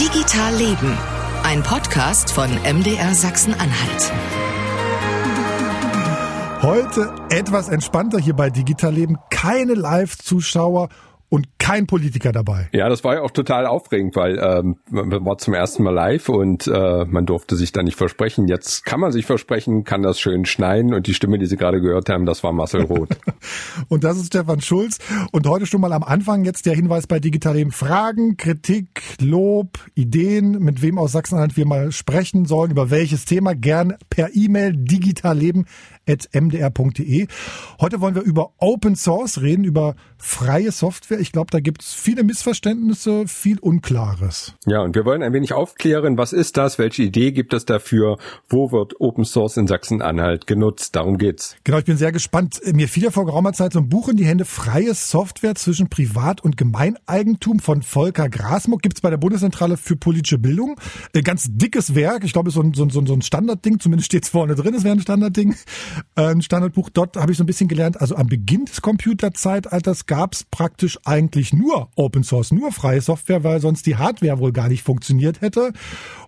Digital Leben, ein Podcast von MDR Sachsen-Anhalt. Heute etwas entspannter hier bei Digital Leben. Keine Live-Zuschauer kein Politiker dabei. Ja, das war ja auch total aufregend, weil ähm, man war zum ersten Mal live und äh, man durfte sich da nicht versprechen. Jetzt kann man sich versprechen, kann das schön schneiden und die Stimme, die Sie gerade gehört haben, das war Marcel Roth. und das ist Stefan Schulz und heute schon mal am Anfang jetzt der Hinweis bei Digital Leben. Fragen, Kritik, Lob, Ideen, mit wem aus Sachsen-Anhalt wir mal sprechen sollen, über welches Thema, gern per E-Mail digitalleben.mdr.de. Heute wollen wir über Open Source reden, über freie Software. Ich glaube, da gibt es viele Missverständnisse, viel Unklares. Ja, und wir wollen ein wenig aufklären, was ist das, welche Idee gibt es dafür, wo wird Open Source in Sachsen-Anhalt genutzt, darum geht's. Genau, ich bin sehr gespannt. Mir fiel ja vor geraumer Zeit so ein Buch in die Hände, Freie Software zwischen Privat- und Gemeineigentum von Volker Grasmuck, gibt's bei der Bundeszentrale für politische Bildung. Äh, ganz dickes Werk, ich glaube, so ein, so, ein, so ein Standardding, zumindest steht's vorne drin, es wäre ein Standardding, ein Standardbuch. Dort habe ich so ein bisschen gelernt, also am Beginn des Computerzeitalters gab's praktisch eigentlich nur Open Source, nur freie Software, weil sonst die Hardware wohl gar nicht funktioniert hätte.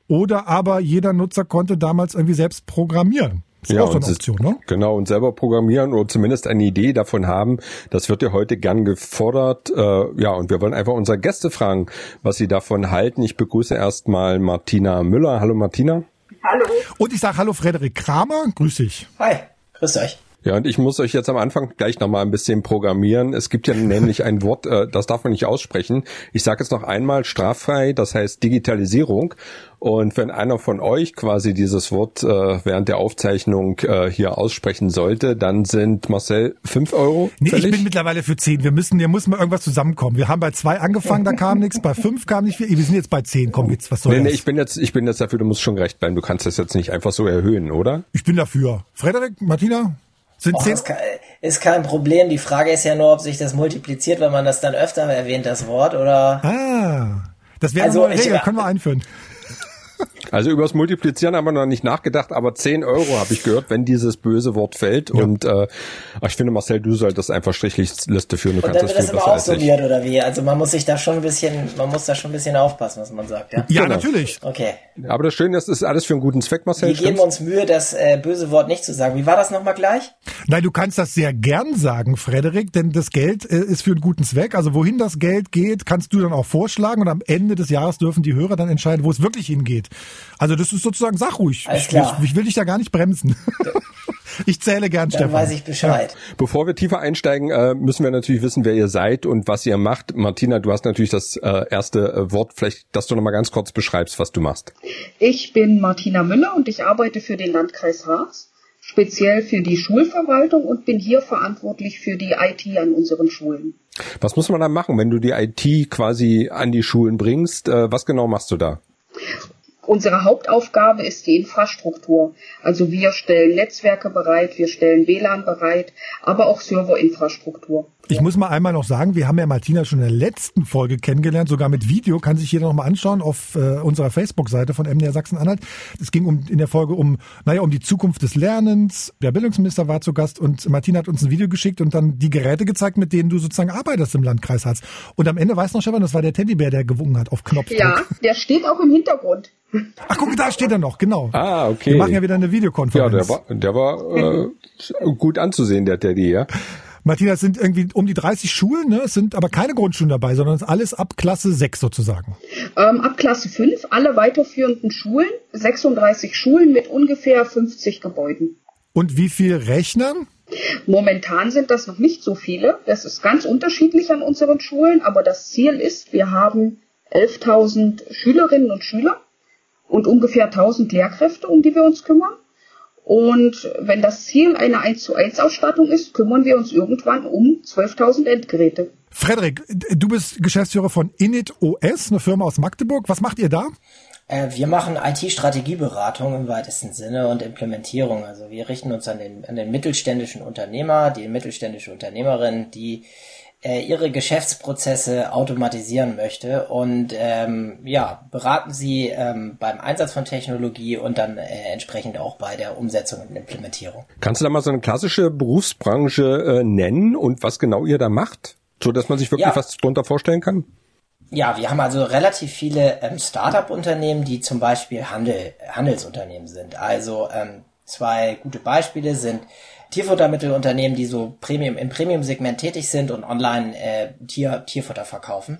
Oder aber jeder Nutzer konnte damals irgendwie selbst programmieren. Ja, so Option, ne? genau, und selber programmieren oder zumindest eine Idee davon haben, das wird ja heute gern gefordert. Äh, ja, und wir wollen einfach unsere Gäste fragen, was sie davon halten. Ich begrüße erstmal Martina Müller. Hallo Martina. Hallo. Und ich sage Hallo Frederik Kramer. Grüß dich. Hi, grüß euch. Ja, und ich muss euch jetzt am Anfang gleich nochmal ein bisschen programmieren. Es gibt ja nämlich ein Wort, äh, das darf man nicht aussprechen. Ich sage jetzt noch einmal straffrei, das heißt Digitalisierung. Und wenn einer von euch quasi dieses Wort äh, während der Aufzeichnung äh, hier aussprechen sollte, dann sind Marcel fünf Euro. Nee, ich bin mittlerweile für zehn. Wir müssen, hier muss mal irgendwas zusammenkommen. Wir haben bei zwei angefangen, da kam nichts, bei fünf kam nicht viel. Wir sind jetzt bei zehn. Komm jetzt, was soll nee, das? Nee, ich bin jetzt, ich bin jetzt dafür, du musst schon recht bleiben. Du kannst das jetzt nicht einfach so erhöhen, oder? Ich bin dafür. Frederik, Martina? Sind Och, ist, kein, ist kein Problem. Die Frage ist ja nur, ob sich das multipliziert, wenn man das dann öfter erwähnt, das Wort, oder? Ah, das wäre also, eine Regel, können wir einführen. Also übers Multiplizieren haben wir noch nicht nachgedacht, aber 10 Euro habe ich gehört, wenn dieses böse Wort fällt. Ja. Und äh, ich finde, Marcel, du solltest einfach Strichliste führen. Du und kannst dann wird das, das immer aufsummiert, oder wie? Also man muss sich da schon ein bisschen, man muss da schon ein bisschen aufpassen, was man sagt, ja? Ja, genau. natürlich. Okay. Aber das Schöne ist, es ist alles für einen guten Zweck, Marcel. Wir geben uns Mühe, das äh, böse Wort nicht zu sagen. Wie war das nochmal gleich? Nein, du kannst das sehr gern sagen, Frederik, denn das Geld äh, ist für einen guten Zweck. Also wohin das Geld geht, kannst du dann auch vorschlagen und am Ende des Jahres dürfen die Hörer dann entscheiden, wo es wirklich hingeht. Also das ist sozusagen, sag ruhig. Ich, ich, ich, will dich da gar nicht bremsen. ich zähle gern, Dann Stefan. weiß ich Bescheid. Ja. Bevor wir tiefer einsteigen, äh, müssen wir natürlich wissen, wer ihr seid und was ihr macht. Martina, du hast natürlich das äh, erste äh, Wort. Vielleicht, dass du noch mal ganz kurz beschreibst, was du machst. Ich bin Martina Müller und ich arbeite für den Landkreis Harz, speziell für die Schulverwaltung und bin hier verantwortlich für die IT an unseren Schulen. Was muss man da machen, wenn du die IT quasi an die Schulen bringst? was genau machst du da? Unsere Hauptaufgabe ist die Infrastruktur. Also wir stellen Netzwerke bereit, wir stellen WLAN bereit, aber auch Serverinfrastruktur. Ich muss mal einmal noch sagen, wir haben ja Martina schon in der letzten Folge kennengelernt, sogar mit Video, kann sich jeder noch mal anschauen auf äh, unserer Facebook-Seite von MDR Sachsen-Anhalt. Es ging um in der Folge um, naja, um die Zukunft des Lernens. Der Bildungsminister war zu Gast und Martina hat uns ein Video geschickt und dann die Geräte gezeigt, mit denen du sozusagen arbeitest im Landkreis Harz. Und am Ende weiß noch Stefan, das war der Teddybär, der gewungen hat auf Knopfdruck. Ja, der steht auch im Hintergrund. Ach guck, da steht er noch, genau. Ah, okay. Wir machen ja wieder eine Videokonferenz. Ja, der war, der war äh, gut anzusehen, der Teddy, ja. Martina, es sind irgendwie um die 30 Schulen, ne? Es sind aber keine Grundschulen dabei, sondern es ist alles ab Klasse 6 sozusagen. Ähm, ab Klasse 5, alle weiterführenden Schulen, 36 Schulen mit ungefähr 50 Gebäuden. Und wie viel Rechnern? Momentan sind das noch nicht so viele. Das ist ganz unterschiedlich an unseren Schulen, aber das Ziel ist, wir haben 11.000 Schülerinnen und Schüler und ungefähr 1.000 Lehrkräfte, um die wir uns kümmern. Und wenn das Ziel eine 1 zu 1 Ausstattung ist, kümmern wir uns irgendwann um 12.000 Endgeräte. Frederik, du bist Geschäftsführer von Init OS, eine Firma aus Magdeburg. Was macht ihr da? Äh, wir machen IT-Strategieberatung im weitesten Sinne und Implementierung. Also wir richten uns an den, an den mittelständischen Unternehmer, die mittelständische Unternehmerin, die äh, ihre Geschäftsprozesse automatisieren möchte und ähm, ja, beraten sie ähm, beim Einsatz von Technologie und dann äh, entsprechend auch bei der Umsetzung und Implementierung. Kannst du da mal so eine klassische Berufsbranche äh, nennen und was genau ihr da macht, so dass man sich wirklich ja. was drunter vorstellen kann? Ja, wir haben also relativ viele ähm, Startup-Unternehmen, die zum Beispiel Handel, Handelsunternehmen sind. Also ähm, zwei gute Beispiele sind Tierfuttermittelunternehmen, die so Premium im Premium-Segment tätig sind und online äh, Tier, Tierfutter verkaufen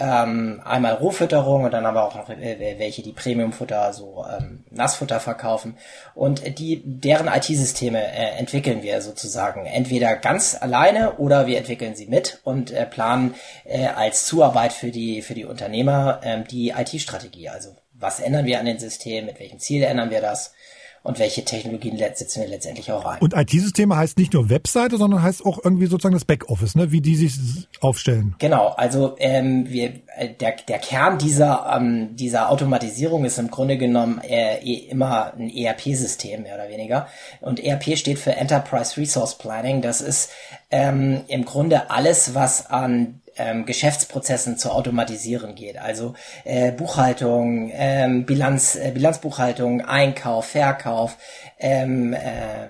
ähm, einmal Rohfütterung und dann aber auch noch äh, welche, die Premiumfutter, so ähm, Nassfutter verkaufen. Und die, deren IT-Systeme äh, entwickeln wir sozusagen entweder ganz alleine oder wir entwickeln sie mit und äh, planen äh, als Zuarbeit für die, für die Unternehmer äh, die IT-Strategie. Also was ändern wir an den Systemen, mit welchem Ziel ändern wir das? Und welche Technologien setzen wir letztendlich auch ein. Und IT-Systeme heißt nicht nur Webseite, sondern heißt auch irgendwie sozusagen das Backoffice, ne? wie die sich aufstellen. Genau, also ähm, wir, äh, der, der Kern dieser, ähm, dieser Automatisierung ist im Grunde genommen äh, eh immer ein ERP-System, mehr oder weniger. Und ERP steht für Enterprise Resource Planning. Das ist ähm, im Grunde alles, was an ähm, Geschäftsprozessen zu automatisieren geht. Also äh, Buchhaltung, ähm, Bilanz, äh, Bilanzbuchhaltung, Einkauf, Verkauf, ähm, äh,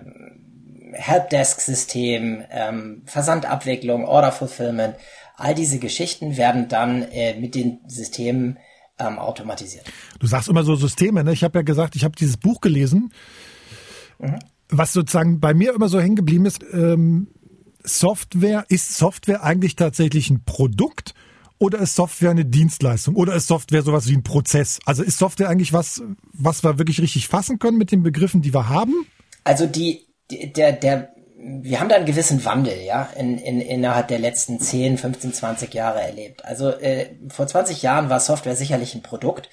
Helpdesk-System, ähm, Versandabwicklung, Order Fulfillment. All diese Geschichten werden dann äh, mit den Systemen ähm, automatisiert. Du sagst immer so Systeme, ne? Ich habe ja gesagt, ich habe dieses Buch gelesen, mhm. was sozusagen bei mir immer so hängen geblieben ist. Ähm, Software, ist Software eigentlich tatsächlich ein Produkt oder ist Software eine Dienstleistung oder ist Software sowas wie ein Prozess? Also ist Software eigentlich was, was wir wirklich richtig fassen können mit den Begriffen, die wir haben? Also die, der, der, wir haben da einen gewissen Wandel, ja, in, in, innerhalb der letzten 10, 15, 20 Jahre erlebt. Also äh, vor 20 Jahren war Software sicherlich ein Produkt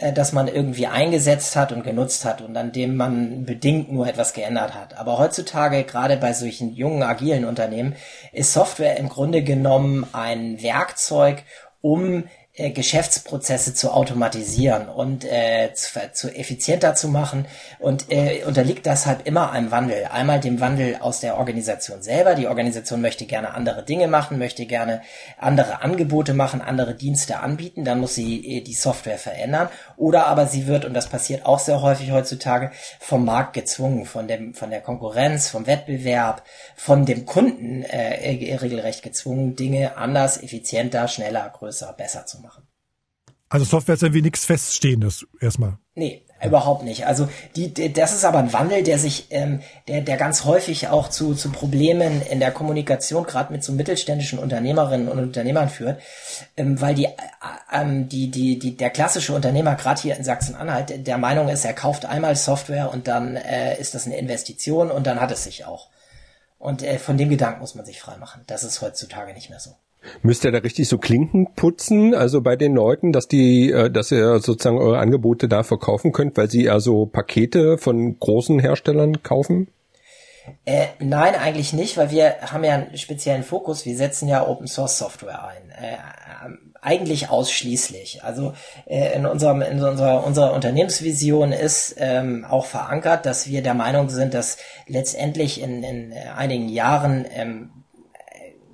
äh, das man irgendwie eingesetzt hat und genutzt hat und an dem man bedingt nur etwas geändert hat. Aber heutzutage, gerade bei solchen jungen, agilen Unternehmen, ist Software im Grunde genommen ein Werkzeug, um äh, Geschäftsprozesse zu automatisieren und äh, zu, zu effizienter zu machen und äh, unterliegt deshalb immer einem Wandel. Einmal dem Wandel aus der Organisation selber. Die Organisation möchte gerne andere Dinge machen, möchte gerne andere Angebote machen, andere Dienste anbieten. Dann muss sie äh, die Software verändern. Oder aber sie wird, und das passiert auch sehr häufig heutzutage, vom Markt gezwungen, von dem, von der Konkurrenz, vom Wettbewerb, von dem Kunden äh, regelrecht gezwungen, Dinge anders, effizienter, schneller, größer, besser zu machen. Also Software ist irgendwie nichts Feststehendes erstmal. Nee, überhaupt nicht. Also die, die, das ist aber ein Wandel, der sich, ähm, der, der ganz häufig auch zu, zu Problemen in der Kommunikation, gerade mit so mittelständischen Unternehmerinnen und Unternehmern führt, ähm, weil die, äh, ähm, die, die, die, der klassische Unternehmer, gerade hier in Sachsen-Anhalt, der Meinung ist, er kauft einmal Software und dann äh, ist das eine Investition und dann hat es sich auch. Und äh, von dem Gedanken muss man sich freimachen. Das ist heutzutage nicht mehr so. Müsst ihr da richtig so Klinken putzen, also bei den Leuten, dass die, äh, dass ihr sozusagen eure Angebote da verkaufen könnt, weil sie ja so Pakete von großen Herstellern kaufen? Äh, nein, eigentlich nicht, weil wir haben ja einen speziellen Fokus. Wir setzen ja Open Source Software ein. Äh, eigentlich ausschließlich. Also äh, in unserem in unserer unserer Unternehmensvision ist ähm, auch verankert, dass wir der Meinung sind, dass letztendlich in, in einigen Jahren ähm,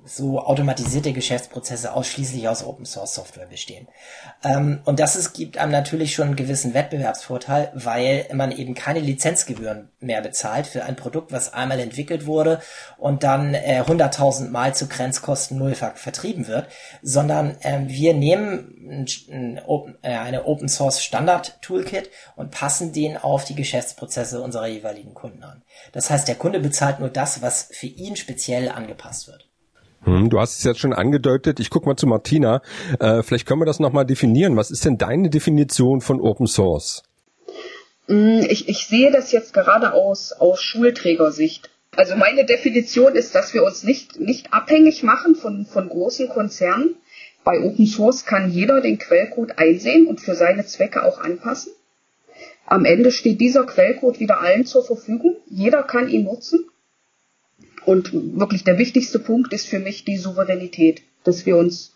so automatisierte Geschäftsprozesse ausschließlich aus Open Source Software bestehen. Ähm, und das ist, gibt einem natürlich schon einen gewissen Wettbewerbsvorteil, weil man eben keine Lizenzgebühren mehr bezahlt für ein Produkt, was einmal entwickelt wurde und dann äh, 100.000 Mal zu Grenzkosten null vertrieben wird, sondern äh, wir nehmen ein, ein Open, äh, eine Open Source Standard Toolkit und passen den auf die Geschäftsprozesse unserer jeweiligen Kunden an. Das heißt, der Kunde bezahlt nur das, was für ihn speziell angepasst wird. Hm, du hast es jetzt schon angedeutet. Ich guck mal zu Martina. Äh, vielleicht können wir das nochmal definieren. Was ist denn deine Definition von Open Source? Mm, ich, ich sehe das jetzt gerade aus, aus Schulträgersicht. Also meine Definition ist, dass wir uns nicht, nicht abhängig machen von, von großen Konzernen. Bei Open Source kann jeder den Quellcode einsehen und für seine Zwecke auch anpassen. Am Ende steht dieser Quellcode wieder allen zur Verfügung. Jeder kann ihn nutzen und wirklich der wichtigste Punkt ist für mich die Souveränität, dass wir uns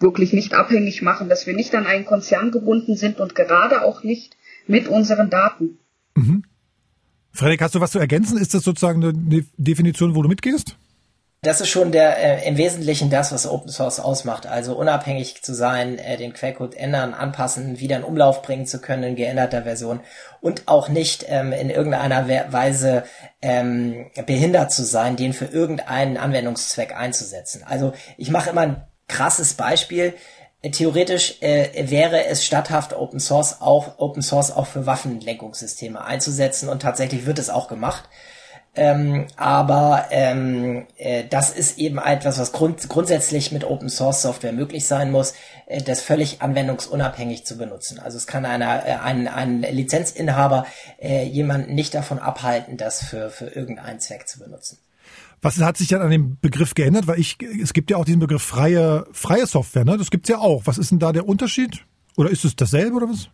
wirklich nicht abhängig machen, dass wir nicht an einen Konzern gebunden sind und gerade auch nicht mit unseren Daten. Mhm. Frederik, hast du was zu ergänzen? Ist das sozusagen eine Definition, wo du mitgehst? Das ist schon der äh, im Wesentlichen das, was Open Source ausmacht. Also unabhängig zu sein, äh, den Quellcode ändern, anpassen, wieder in Umlauf bringen zu können in geänderter Version und auch nicht ähm, in irgendeiner Weise ähm, behindert zu sein, den für irgendeinen Anwendungszweck einzusetzen. Also ich mache immer ein krasses Beispiel. äh, theoretisch äh, wäre es statthaft, Open Source auch Open Source auch für Waffenlenkungssysteme einzusetzen und tatsächlich wird es auch gemacht. Ähm, aber ähm, äh, das ist eben etwas, was grund grundsätzlich mit Open Source Software möglich sein muss, äh, das völlig anwendungsunabhängig zu benutzen. Also es kann einer, äh, ein, ein Lizenzinhaber äh, jemanden nicht davon abhalten, das für, für irgendeinen Zweck zu benutzen. Was hat sich denn an dem Begriff geändert? Weil ich, es gibt ja auch diesen Begriff freie, freie Software, ne? Das gibt's ja auch. Was ist denn da der Unterschied? Oder ist es dasselbe oder was?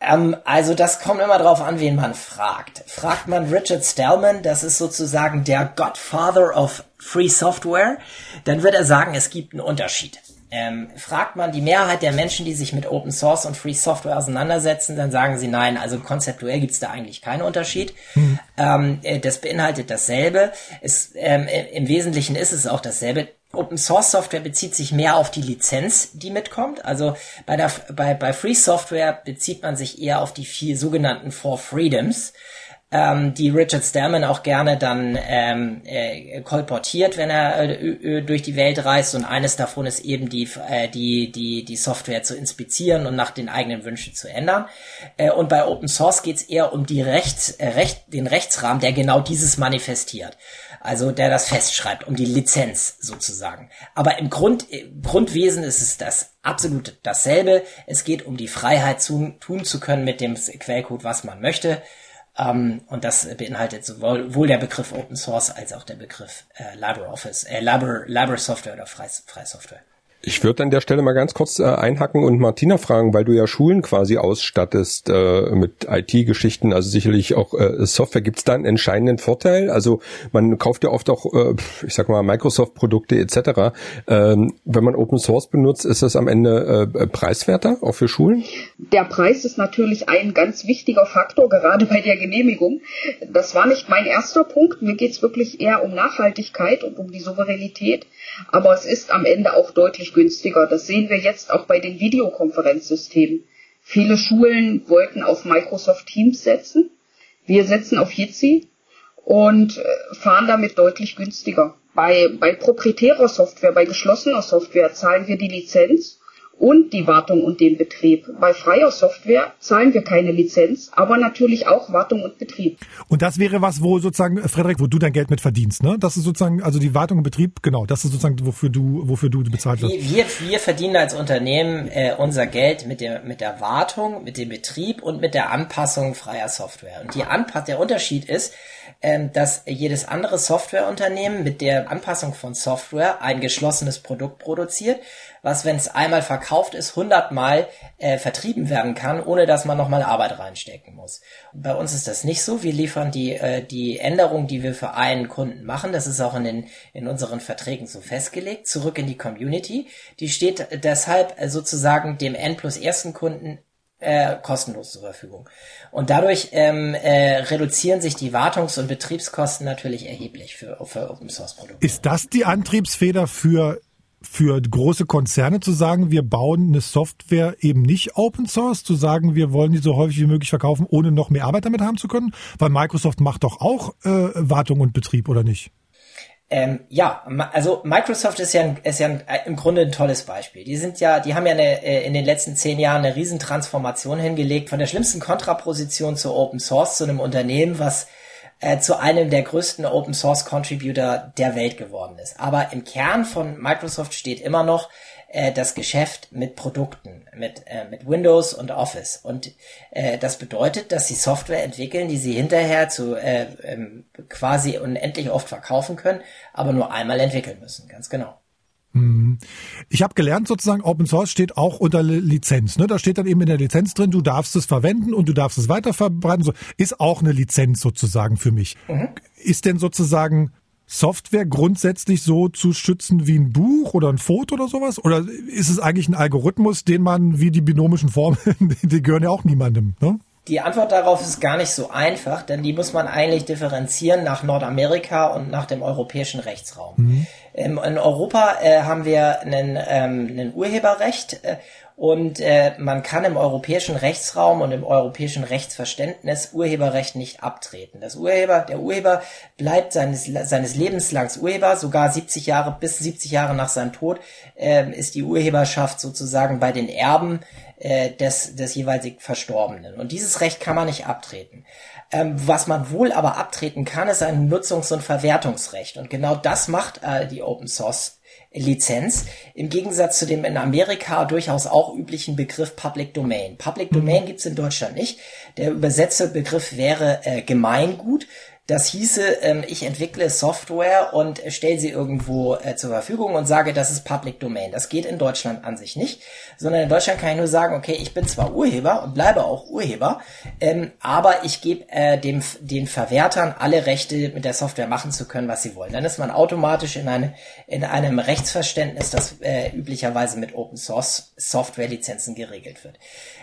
Ähm, also das kommt immer drauf an, wen man fragt. Fragt man Richard Stallman, das ist sozusagen der Godfather of Free Software, dann wird er sagen, es gibt einen Unterschied. Ähm, fragt man die Mehrheit der Menschen, die sich mit Open Source und Free Software auseinandersetzen, dann sagen sie nein, also konzeptuell gibt es da eigentlich keinen Unterschied. Mhm. Ähm, äh, das beinhaltet dasselbe. Es, ähm, Im Wesentlichen ist es auch dasselbe. Open Source Software bezieht sich mehr auf die Lizenz, die mitkommt. Also bei, der, bei, bei Free Software bezieht man sich eher auf die vier sogenannten Four Freedoms ähm, die Richard Stallman auch gerne dann ähm, äh, kolportiert, wenn er äh, durch die Welt reist. Und eines davon ist eben die, äh, die, die, die Software zu inspizieren und nach den eigenen Wünschen zu ändern. Äh, und bei Open Source geht es eher um die Rechts, äh, Recht, den Rechtsrahmen, der genau dieses manifestiert. Also der das festschreibt, um die Lizenz sozusagen. Aber im Grund, im Grundwesen ist es das absolut dasselbe. Es geht um die Freiheit zu, tun zu können mit dem Quellcode, was man möchte. Ähm, und das beinhaltet sowohl der Begriff Open Source als auch der Begriff äh, LibreOffice, äh, Libre, Software oder Freisoftware. Ich würde an der Stelle mal ganz kurz äh, einhacken und Martina fragen, weil du ja Schulen quasi ausstattest äh, mit IT-Geschichten, also sicherlich auch äh, Software. Gibt es da einen entscheidenden Vorteil? Also man kauft ja oft auch, äh, ich sag mal, Microsoft-Produkte etc. Ähm, wenn man Open Source benutzt, ist das am Ende äh, preiswerter, auch für Schulen? Der Preis ist natürlich ein ganz wichtiger Faktor, gerade bei der Genehmigung. Das war nicht mein erster Punkt. Mir geht es wirklich eher um Nachhaltigkeit und um die Souveränität. Aber es ist am Ende auch deutlich günstiger. Das sehen wir jetzt auch bei den Videokonferenzsystemen. Viele Schulen wollten auf Microsoft Teams setzen. Wir setzen auf Jitsi und äh, fahren damit deutlich günstiger. Bei, bei proprietärer Software, bei geschlossener Software zahlen wir die Lizenz und die Wartung und den Betrieb. Bei freier Software zahlen wir keine Lizenz, aber natürlich auch Wartung und Betrieb. Und das wäre was, wo sozusagen, äh, Frederik, wo du dein Geld mit verdienst, ne? Das ist sozusagen, also die Wartung und Betrieb, genau, das ist sozusagen, wofür du, wofür du bezahlt wirst. Wir, wir verdienen als Unternehmen äh, unser Geld mit der, mit der Wartung, mit dem Betrieb und mit der Anpassung freier Software. Und die Anpass der Unterschied ist, ähm, dass jedes andere Softwareunternehmen mit der Anpassung von Software ein geschlossenes Produkt produziert, was, wenn es einmal verkauft ist, hundertmal äh, vertrieben werden kann, ohne dass man nochmal Arbeit reinstecken muss. Bei uns ist das nicht so. Wir liefern die, äh, die Änderung, die wir für einen Kunden machen, das ist auch in, den, in unseren Verträgen so festgelegt, zurück in die Community. Die steht deshalb sozusagen dem N plus ersten Kunden äh, kostenlos zur Verfügung. Und dadurch ähm, äh, reduzieren sich die Wartungs- und Betriebskosten natürlich erheblich für, für Open Source Produkte. Ist das die Antriebsfeder für für große Konzerne zu sagen, wir bauen eine Software eben nicht Open Source, zu sagen, wir wollen die so häufig wie möglich verkaufen, ohne noch mehr Arbeit damit haben zu können? Weil Microsoft macht doch auch äh, Wartung und Betrieb, oder nicht? Ähm, ja, also Microsoft ist ja, ist ja äh, im Grunde ein tolles Beispiel. Die sind ja, die haben ja eine, äh, in den letzten zehn Jahren eine Riesentransformation hingelegt von der schlimmsten Kontraposition zu Open Source zu einem Unternehmen, was äh, zu einem der größten Open Source Contributor der Welt geworden ist. Aber im Kern von Microsoft steht immer noch, äh, das Geschäft mit Produkten, mit, äh, mit Windows und Office. Und äh, das bedeutet, dass sie Software entwickeln, die sie hinterher zu äh, ähm, quasi unendlich oft verkaufen können, aber nur einmal entwickeln müssen, ganz genau. Mhm. Ich habe gelernt, sozusagen, Open Source steht auch unter Lizenz. Ne? Da steht dann eben in der Lizenz drin, du darfst es verwenden und du darfst es weiterverbreiten. So, ist auch eine Lizenz sozusagen für mich. Mhm. Ist denn sozusagen Software grundsätzlich so zu schützen wie ein Buch oder ein Foto oder sowas? Oder ist es eigentlich ein Algorithmus, den man wie die binomischen Formeln, die gehören ja auch niemandem, ne? Die Antwort darauf ist gar nicht so einfach, denn die muss man eigentlich differenzieren nach Nordamerika und nach dem europäischen Rechtsraum. Mhm. In Europa äh, haben wir einen, ähm, einen Urheberrecht äh, Und äh, man kann im europäischen Rechtsraum und im europäischen Rechtsverständnis Urheberrecht nicht abtreten. Das Urheber, der Urheber bleibt seines, seines Lebenslangs Urheber, sogar 70 Jahre bis 70 Jahre nach seinem Tod äh, ist die Urheberschaft sozusagen bei den Erben äh, des, des jeweils Verstorbenen. Und dieses Recht kann man nicht abtreten. Ähm, was man wohl aber abtreten kann, ist ein Nutzungs- und Verwertungsrecht. Und genau das macht äh, die Open Source Lizenz, im Gegensatz zu dem in Amerika durchaus auch üblichen Begriff Public Domain. Public Domain gibt's in Deutschland nicht. Der übersetzte Begriff wäre äh, Gemeingut. Das hieße, ähm, ich entwickle Software und stelle sie irgendwo äh, zur Verfügung und sage, das ist Public Domain. Das geht in Deutschland an sich nicht, sondern in Deutschland kann ich nur sagen, okay, ich bin zwar Urheber und bleibe auch Urheber, ähm, aber ich gebe äh, dem, den Verwertern alle Rechte, mit der Software machen zu können, was sie wollen. Dann ist man automatisch in, eine, in einem Rechtsverständnis, das äh, üblicherweise mit Open Source Software Lizenzen geregelt wird.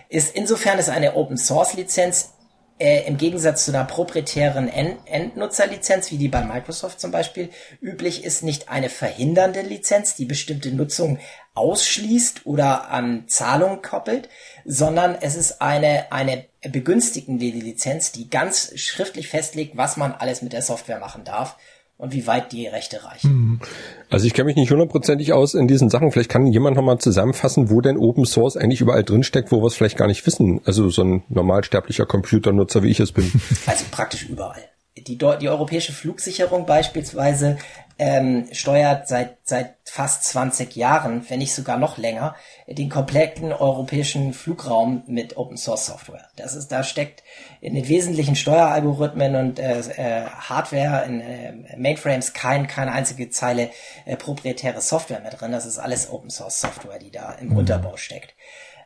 Ist insofern ist eine Open Source Lizenz äh, im Gegensatz zu einer proprietären End Endnutzerlizenz, wie die bei Microsoft zum Beispiel üblich ist, nicht eine verhindernde Lizenz, die bestimmte Nutzung ausschließt oder an Zahlung koppelt, sondern es ist eine, eine begünstigende Lizenz, die ganz schriftlich festlegt, was man alles mit der Software machen darf und wie weit die Rechte reichen. Hm. Also ich kenne mich nicht hundertprozentig aus in diesen Sachen. Vielleicht kann jemand nochmal zusammenfassen, wo denn Open Source eigentlich überall drinsteckt, wo wir es vielleicht gar nicht wissen. Also so ein normalsterblicher Computernutzer, wie ich es bin. Also praktisch überall. Die, die europäische Flugsicherung beispielsweise ähm, steuert seit, seit fast 20 Jahren, wenn nicht sogar noch länger, den kompletten europäischen Flugraum mit Open Source Software. Das ist, da steckt in den wesentlichen Steueralgorithmen und äh, äh, Hardware in äh, Mainframes kein, keine einzige Zeile äh, proprietäre Software mehr drin. Das ist alles Open Source Software, die da im mhm. Unterbau steckt.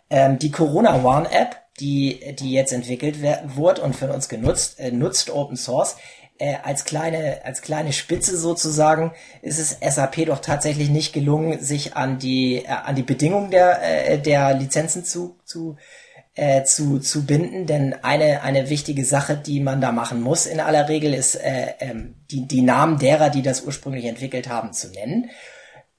Ähm, die Corona One App, die, die jetzt entwickelt wurde und für uns genutzt, äh, nutzt Open Source, äh, als kleine als kleine Spitze sozusagen ist es SAP doch tatsächlich nicht gelungen, sich an die äh, an die Bedingungen der äh, der Lizenzen zu zu äh, zu zu binden, denn eine eine wichtige Sache, die man da machen muss in aller Regel ist äh, ähm, die die Namen derer, die das ursprünglich entwickelt haben, zu nennen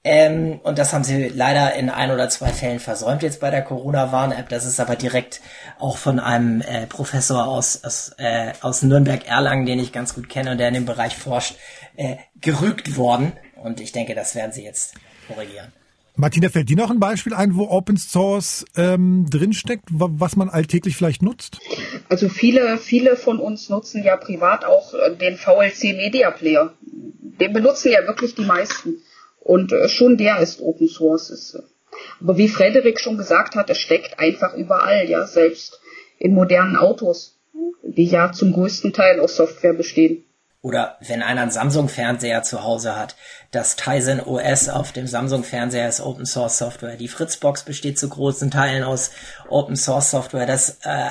ähm, und das haben sie leider in ein oder zwei Fällen versäumt jetzt bei der Corona-Warn-App. Das ist aber direkt auch von einem äh, Professor aus, aus, äh, aus Nürnberg-Erlangen, den ich ganz gut kenne und der in dem Bereich forscht, äh, gerügt worden. Und ich denke, das werden sie jetzt korrigieren. Martina, fällt dir noch ein Beispiel ein, wo Open Source ähm, drinsteckt, was man alltäglich vielleicht nutzt? Also viele, viele von uns nutzen ja privat auch äh, den VLC Media Player. Den benutzen ja wirklich die meisten. Und äh, schon der ist Open Source. Äh, aber wie Frederik schon gesagt hat, es steckt einfach überall, ja, selbst in modernen Autos, die ja zum größten Teil aus Software bestehen. Oder wenn einer einen Samsung-Fernseher zu Hause hat, das Tizen OS auf dem Samsung-Fernseher ist Open Source Software. Die Fritzbox besteht zu großen Teilen aus Open Source Software. Das äh,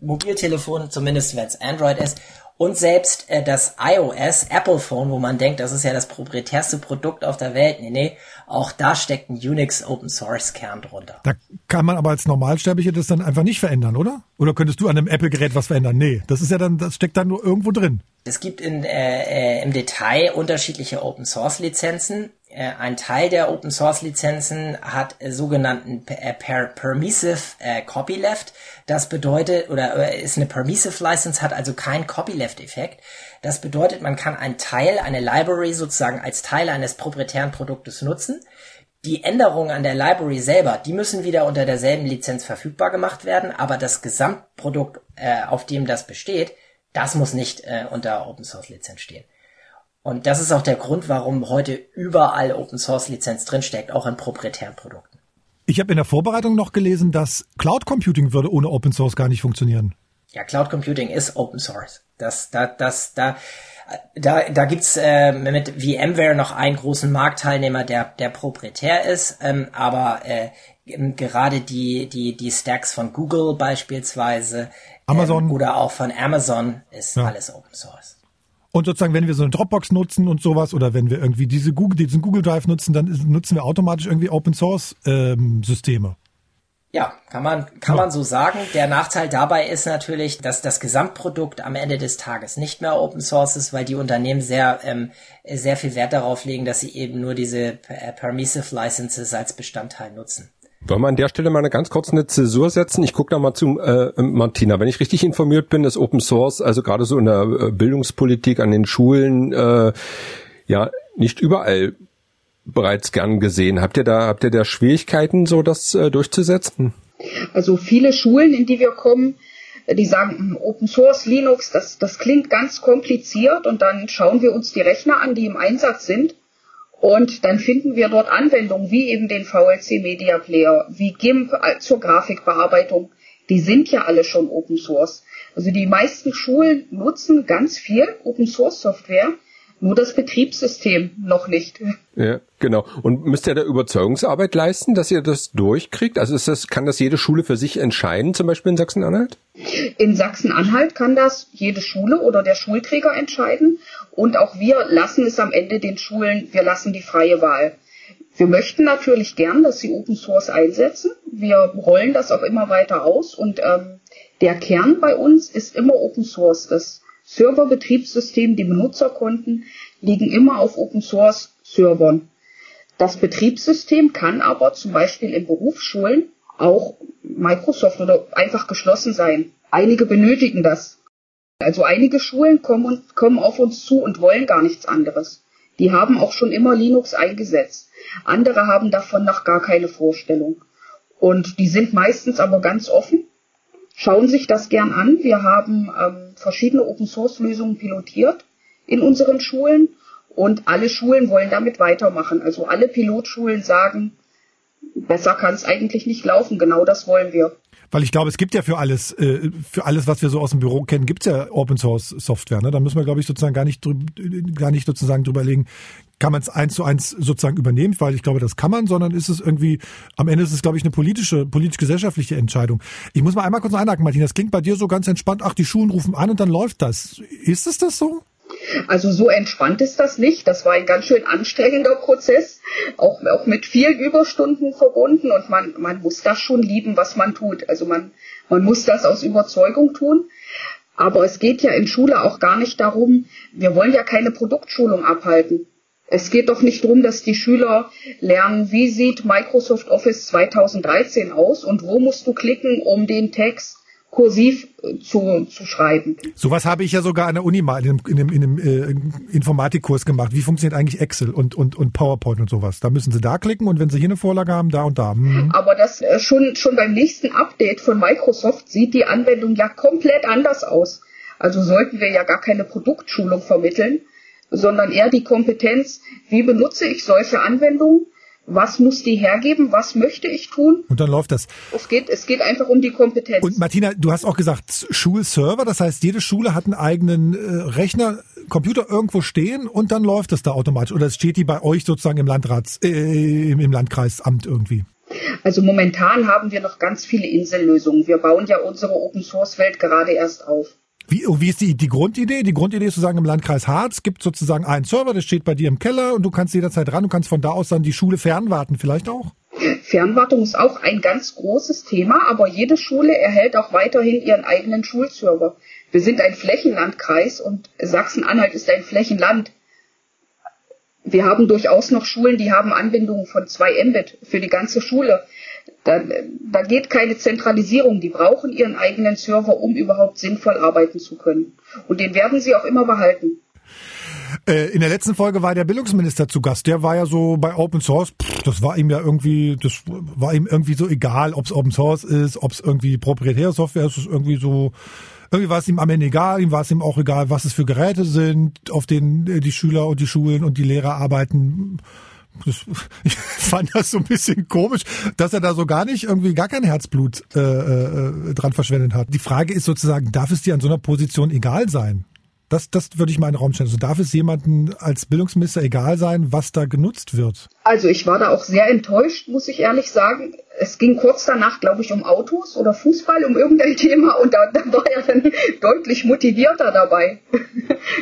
Mobiltelefon, zumindest wenn es Android ist, und selbst äh, das iOS, Apple Phone, wo man denkt, das ist ja das proprietärste Produkt auf der Welt. Nee, nee, auch da steckt ein Unix Open Source Kern drunter. Da kann man aber als Normalsterbliche das dann einfach nicht verändern, oder? Oder könntest du an einem Apple-Gerät was verändern? Nee, das ist ja dann, das steckt dann nur irgendwo drin. Es gibt in, äh, äh, im Detail unterschiedliche Open Source Lizenzen. Äh, ein Teil der Open Source Lizenzen hat äh, sogenannten äh, per Permissive Copyleft. Das bedeutet, oder ist eine Permissive License, hat also keinen Copyleft-Effekt. Das bedeutet, man kann einen Teil, eine Library sozusagen als Teil eines proprietären Produktes nutzen. Die Änderungen an der Library selber, die müssen wieder unter derselben Lizenz verfügbar gemacht werden, aber das Gesamtprodukt, auf dem das besteht, das muss nicht unter Open Source Lizenz stehen. Und das ist auch der Grund, warum heute überall Open Source Lizenz drinsteckt, auch in proprietären Produkten. Ich habe in der Vorbereitung noch gelesen, dass Cloud Computing würde ohne Open Source gar nicht funktionieren. Ja, Cloud Computing ist Open Source. Das, da, das, da, da, da gibt's äh, mit VMware noch einen großen Marktteilnehmer, der, der proprietär ist, ähm, aber äh, gerade die, die, die Stacks von Google beispielsweise Amazon ähm, oder auch von Amazon ist ja. alles Open Source. Und sozusagen, wenn wir so eine Dropbox nutzen und sowas oder wenn wir irgendwie diese Google, diesen Google Drive nutzen, dann nutzen wir automatisch irgendwie Open Source ähm, Systeme. Ja, kann man, kann ja. man so sagen. Der Nachteil dabei ist natürlich, dass das Gesamtprodukt am Ende des Tages nicht mehr Open Source ist, weil die Unternehmen sehr, ähm, sehr viel Wert darauf legen, dass sie eben nur diese Permissive Licenses als Bestandteil nutzen. Wollen wir an der Stelle mal eine ganz kurz eine Zäsur setzen? Ich gucke da mal zu äh, Martina. Wenn ich richtig informiert bin, ist Open Source, also gerade so in der äh, Bildungspolitik an den Schulen, äh, ja, nicht überall bereits gern gesehen. Habt ihr da, habt ihr da Schwierigkeiten, so das äh, durchzusetzen? Also viele Schulen, in die wir kommen, die sagen hm, Open Source, Linux, das, das klingt ganz kompliziert und dann schauen wir uns die Rechner an, die im Einsatz sind und dann finden wir dort Anwendungen wie eben den VLC Media Player, wie GIMP zur Grafikbearbeitung. Die sind ja alle schon Open Source. Also die meisten Schulen nutzen ganz viel Open Source Software, nur das Betriebssystem noch nicht. Ja, genau. Und müsst ihr da Überzeugungsarbeit leisten, dass ihr das durchkriegt? Also ist das, kann das jede Schule für sich entscheiden, zum Beispiel in Sachsen-Anhalt? In Sachsen-Anhalt kann das jede Schule oder der Schulträger entscheiden. Und auch wir lassen es am Ende den Schulen, wir lassen die freie Wahl. Wir möchten natürlich gern, dass sie Open Source einsetzen. Wir rollen das auch immer weiter aus und ähm, der Kern bei uns ist immer Open Source. Das Serverbetriebssystem, die Benutzerkonten liegen immer auf Open Source Servern. Das Betriebssystem kann aber zum Beispiel in Berufsschulen auch Microsoft oder einfach geschlossen sein. Einige benötigen das. Also einige Schulen kommen, kommen auf uns zu und wollen gar nichts anderes. Die haben auch schon immer Linux eingesetzt. Andere haben davon noch gar keine Vorstellung. Und die sind meistens aber ganz offen schauen sich das gern an. Wir haben ähm, verschiedene Open-Source-Lösungen pilotiert in unseren Schulen und alle Schulen wollen damit weitermachen. Also alle Pilotschulen sagen, besser kann es eigentlich nicht laufen. Genau das wollen wir. Weil ich glaube, es gibt ja für alles, äh, für alles, was wir so aus dem Büro kennen, gibt es ja Open Source Software. Ne? Da müssen wir, glaube ich, sozusagen gar nicht, drüber, gar nicht sozusagen drüber legen, kann man es eins zu eins sozusagen übernehmen, weil ich glaube, das kann man, sondern ist es irgendwie, am Ende ist es, glaube ich, eine politische, politisch-gesellschaftliche Entscheidung. Ich muss mal einmal kurz einhaken, Martin, das klingt bei dir so ganz entspannt, ach, die Schulen rufen an und dann läuft das. Ist es das so? Also so entspannt ist das nicht. Das war ein ganz schön anstrengender Prozess, auch, auch mit vielen Überstunden verbunden und man, man muss das schon lieben, was man tut. Also man, man muss das aus Überzeugung tun. Aber es geht ja in Schule auch gar nicht darum, wir wollen ja keine Produktschulung abhalten. Es geht doch nicht darum, dass die Schüler lernen, wie sieht Microsoft Office 2013 aus und wo musst du klicken, um den Text kursiv äh, zu, zu schreiben. Sowas habe ich ja sogar an der Uni mal in einem, in einem, in einem äh, Informatikkurs gemacht. Wie funktioniert eigentlich Excel und, und, und PowerPoint und sowas? Da müssen Sie da klicken und wenn Sie hier eine Vorlage haben, da und da. Mhm. Aber das äh, schon, schon beim nächsten Update von Microsoft sieht die Anwendung ja komplett anders aus. Also sollten wir ja gar keine Produktschulung vermitteln, sondern eher die Kompetenz, wie benutze ich solche Anwendungen was muss die hergeben, was möchte ich tun. Und dann läuft das. Es geht, es geht einfach um die Kompetenz. Und Martina, du hast auch gesagt, Schulserver, das heißt, jede Schule hat einen eigenen äh, Rechner, Computer irgendwo stehen und dann läuft das da automatisch. Oder steht die bei euch sozusagen im Landrats, äh, im, im Landkreisamt irgendwie? Also momentan haben wir noch ganz viele Insellösungen. Wir bauen ja unsere Open Source Welt gerade erst auf. Wie, wie ist die, die Grundidee? Die Grundidee ist sozusagen im Landkreis Harz gibt sozusagen einen Server, der steht bei dir im Keller und du kannst jederzeit ran, du kannst von da aus dann die Schule fernwarten, vielleicht auch? Fernwartung ist auch ein ganz großes Thema, aber jede Schule erhält auch weiterhin ihren eigenen Schulserver. Wir sind ein Flächenlandkreis und Sachsen-Anhalt ist ein Flächenland. Wir haben durchaus noch Schulen, die haben Anbindungen von 2 Mbit für die ganze Schule. Da, da geht keine Zentralisierung. Die brauchen ihren eigenen Server, um überhaupt sinnvoll arbeiten zu können. Und den werden sie auch immer behalten. Äh, in der letzten Folge war der Bildungsminister zu Gast. Der war ja so bei Open Source. das war ihm ja irgendwie, das war ihm irgendwie so egal, ob es Open Source ist, ob es irgendwie proprietäre Software ist. Irgendwie so, irgendwie war es ihm am Ende egal. Ihm war es ihm auch egal, was es für Geräte sind, auf denen äh, die Schüler und die Schulen und die Lehrer arbeiten. Das, ich fand das so ein bisschen komisch, dass er da so gar nicht irgendwie gar kein Herzblut äh, äh, dran verschwendet hat. Die Frage ist sozusagen, darf es dir an so einer Position egal sein? Das, das würde ich mal in den Raum stellen. Also darf es jemandem als Bildungsminister egal sein, was da genutzt wird? Also ich war da auch sehr enttäuscht, muss ich ehrlich sagen. Es ging kurz danach, glaube ich, um Autos oder Fußball, um irgendein Thema und da, da war er dann deutlich motivierter dabei.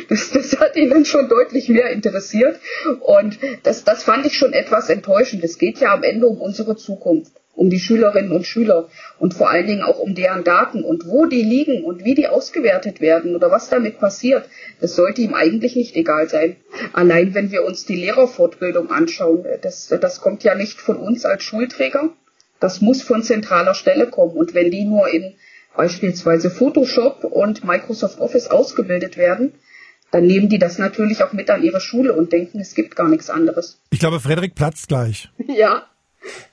Das, das hat ihn dann schon deutlich mehr interessiert und das, das fand ich schon etwas enttäuschend. Es geht ja am Ende um unsere Zukunft um die Schülerinnen und Schüler und vor allen Dingen auch um deren Daten und wo die liegen und wie die ausgewertet werden oder was damit passiert. Das sollte ihm eigentlich nicht egal sein. Allein wenn wir uns die Lehrerfortbildung anschauen, das, das kommt ja nicht von uns als Schulträger. Das muss von zentraler Stelle kommen. Und wenn die nur in beispielsweise Photoshop und Microsoft Office ausgebildet werden, dann nehmen die das natürlich auch mit an ihre Schule und denken, es gibt gar nichts anderes. Ich glaube, Frederik platzt gleich. Ja.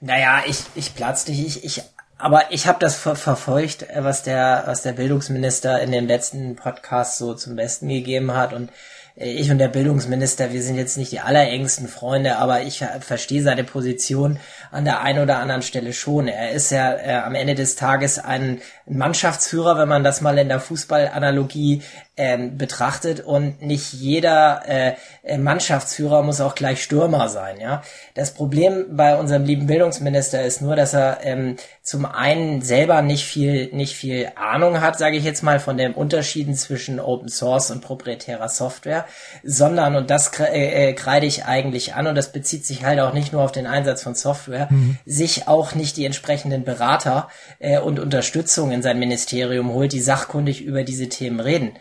Naja, ich, ich platz nicht. Ich, ich, aber ich habe das ver verfolgt, was der, was der Bildungsminister in dem letzten Podcast so zum Besten gegeben hat. Und äh, ich und der Bildungsminister, wir sind jetzt nicht die allerengsten Freunde, aber ich verstehe seine Position an der einen oder anderen Stelle schon. Er ist ja äh, am Ende des Tages ein Mannschaftsführer, wenn man das mal in der Fußballanalogie ähm, betrachtet und nicht jeder äh, äh, Mannschaftsführer muss auch gleich Stürmer sein. Ja, das Problem bei unserem lieben Bildungsminister ist nur, dass er ähm, zum einen selber nicht viel nicht viel Ahnung hat, sage ich jetzt mal, von den Unterschieden zwischen Open Source und proprietärer Software, sondern und das äh, äh, kreide ich eigentlich an und das bezieht sich halt auch nicht nur auf den Einsatz von Software, mhm. sich auch nicht die entsprechenden Berater äh, und Unterstützung in sein Ministerium holt, die sachkundig über diese Themen reden.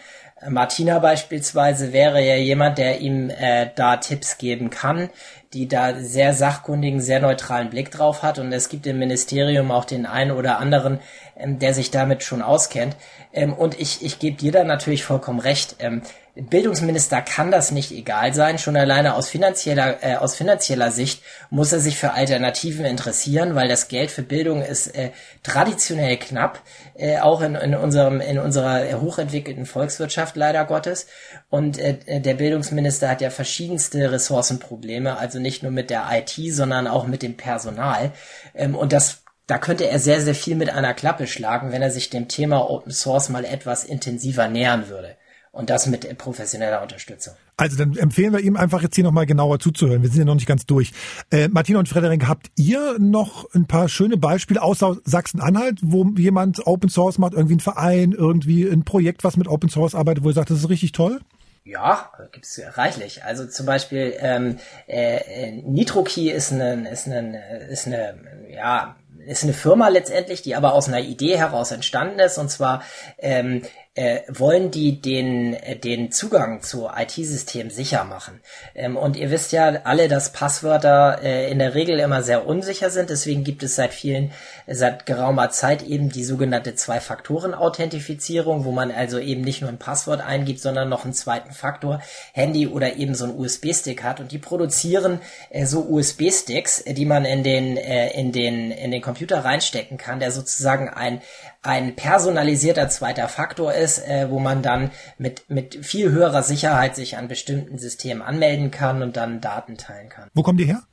Martina beispielsweise wäre ja jemand, der ihm äh, da Tipps geben kann, die da sehr sachkundigen, sehr neutralen Blick drauf hat. Und es gibt im Ministerium auch den einen oder anderen, ähm, der sich damit schon auskennt. Ähm, und ich, ich gebe dir da natürlich vollkommen recht. Ähm, Bildungsminister kann das nicht egal sein. Schon alleine aus finanzieller, äh, aus finanzieller Sicht muss er sich für Alternativen interessieren, weil das Geld für Bildung ist äh, traditionell knapp, äh, auch in, in, unserem, in unserer hochentwickelten Volkswirtschaft leider Gottes. Und äh, der Bildungsminister hat ja verschiedenste Ressourcenprobleme, also nicht nur mit der IT, sondern auch mit dem Personal. Ähm, und das da könnte er sehr, sehr viel mit einer Klappe schlagen, wenn er sich dem Thema Open Source mal etwas intensiver nähern würde. Und das mit professioneller Unterstützung. Also dann empfehlen wir ihm einfach jetzt hier nochmal genauer zuzuhören. Wir sind ja noch nicht ganz durch. Äh, Martina und Frederik, habt ihr noch ein paar schöne Beispiele außer Sachsen-Anhalt, wo jemand Open Source macht, irgendwie ein Verein, irgendwie ein Projekt, was mit Open Source arbeitet, wo ihr sagt, das ist richtig toll? Ja, gibt's reichlich. Also zum Beispiel ähm, äh, äh NitroKey ist eine, ist eine, ist eine, ja, ist eine Firma letztendlich, die aber aus einer Idee heraus entstanden ist. Und zwar ähm, äh, wollen die den, äh, den Zugang zu IT-Systemen sicher machen. Ähm, und ihr wisst ja alle, dass Passwörter äh, in der Regel immer sehr unsicher sind. Deswegen gibt es seit vielen, seit geraumer Zeit eben die sogenannte Zwei-Faktoren-Authentifizierung, wo man also eben nicht nur ein Passwort eingibt, sondern noch einen zweiten Faktor, Handy oder eben so einen USB-Stick hat. Und die produzieren äh, so USB-Sticks, die man in den, äh, in den, in den Computer reinstecken kann, der sozusagen ein, ein personalisierter zweiter Faktor ist, äh, wo man dann mit, mit viel höherer Sicherheit sich an bestimmten Systemen anmelden kann und dann Daten teilen kann. Wo kommt ihr her?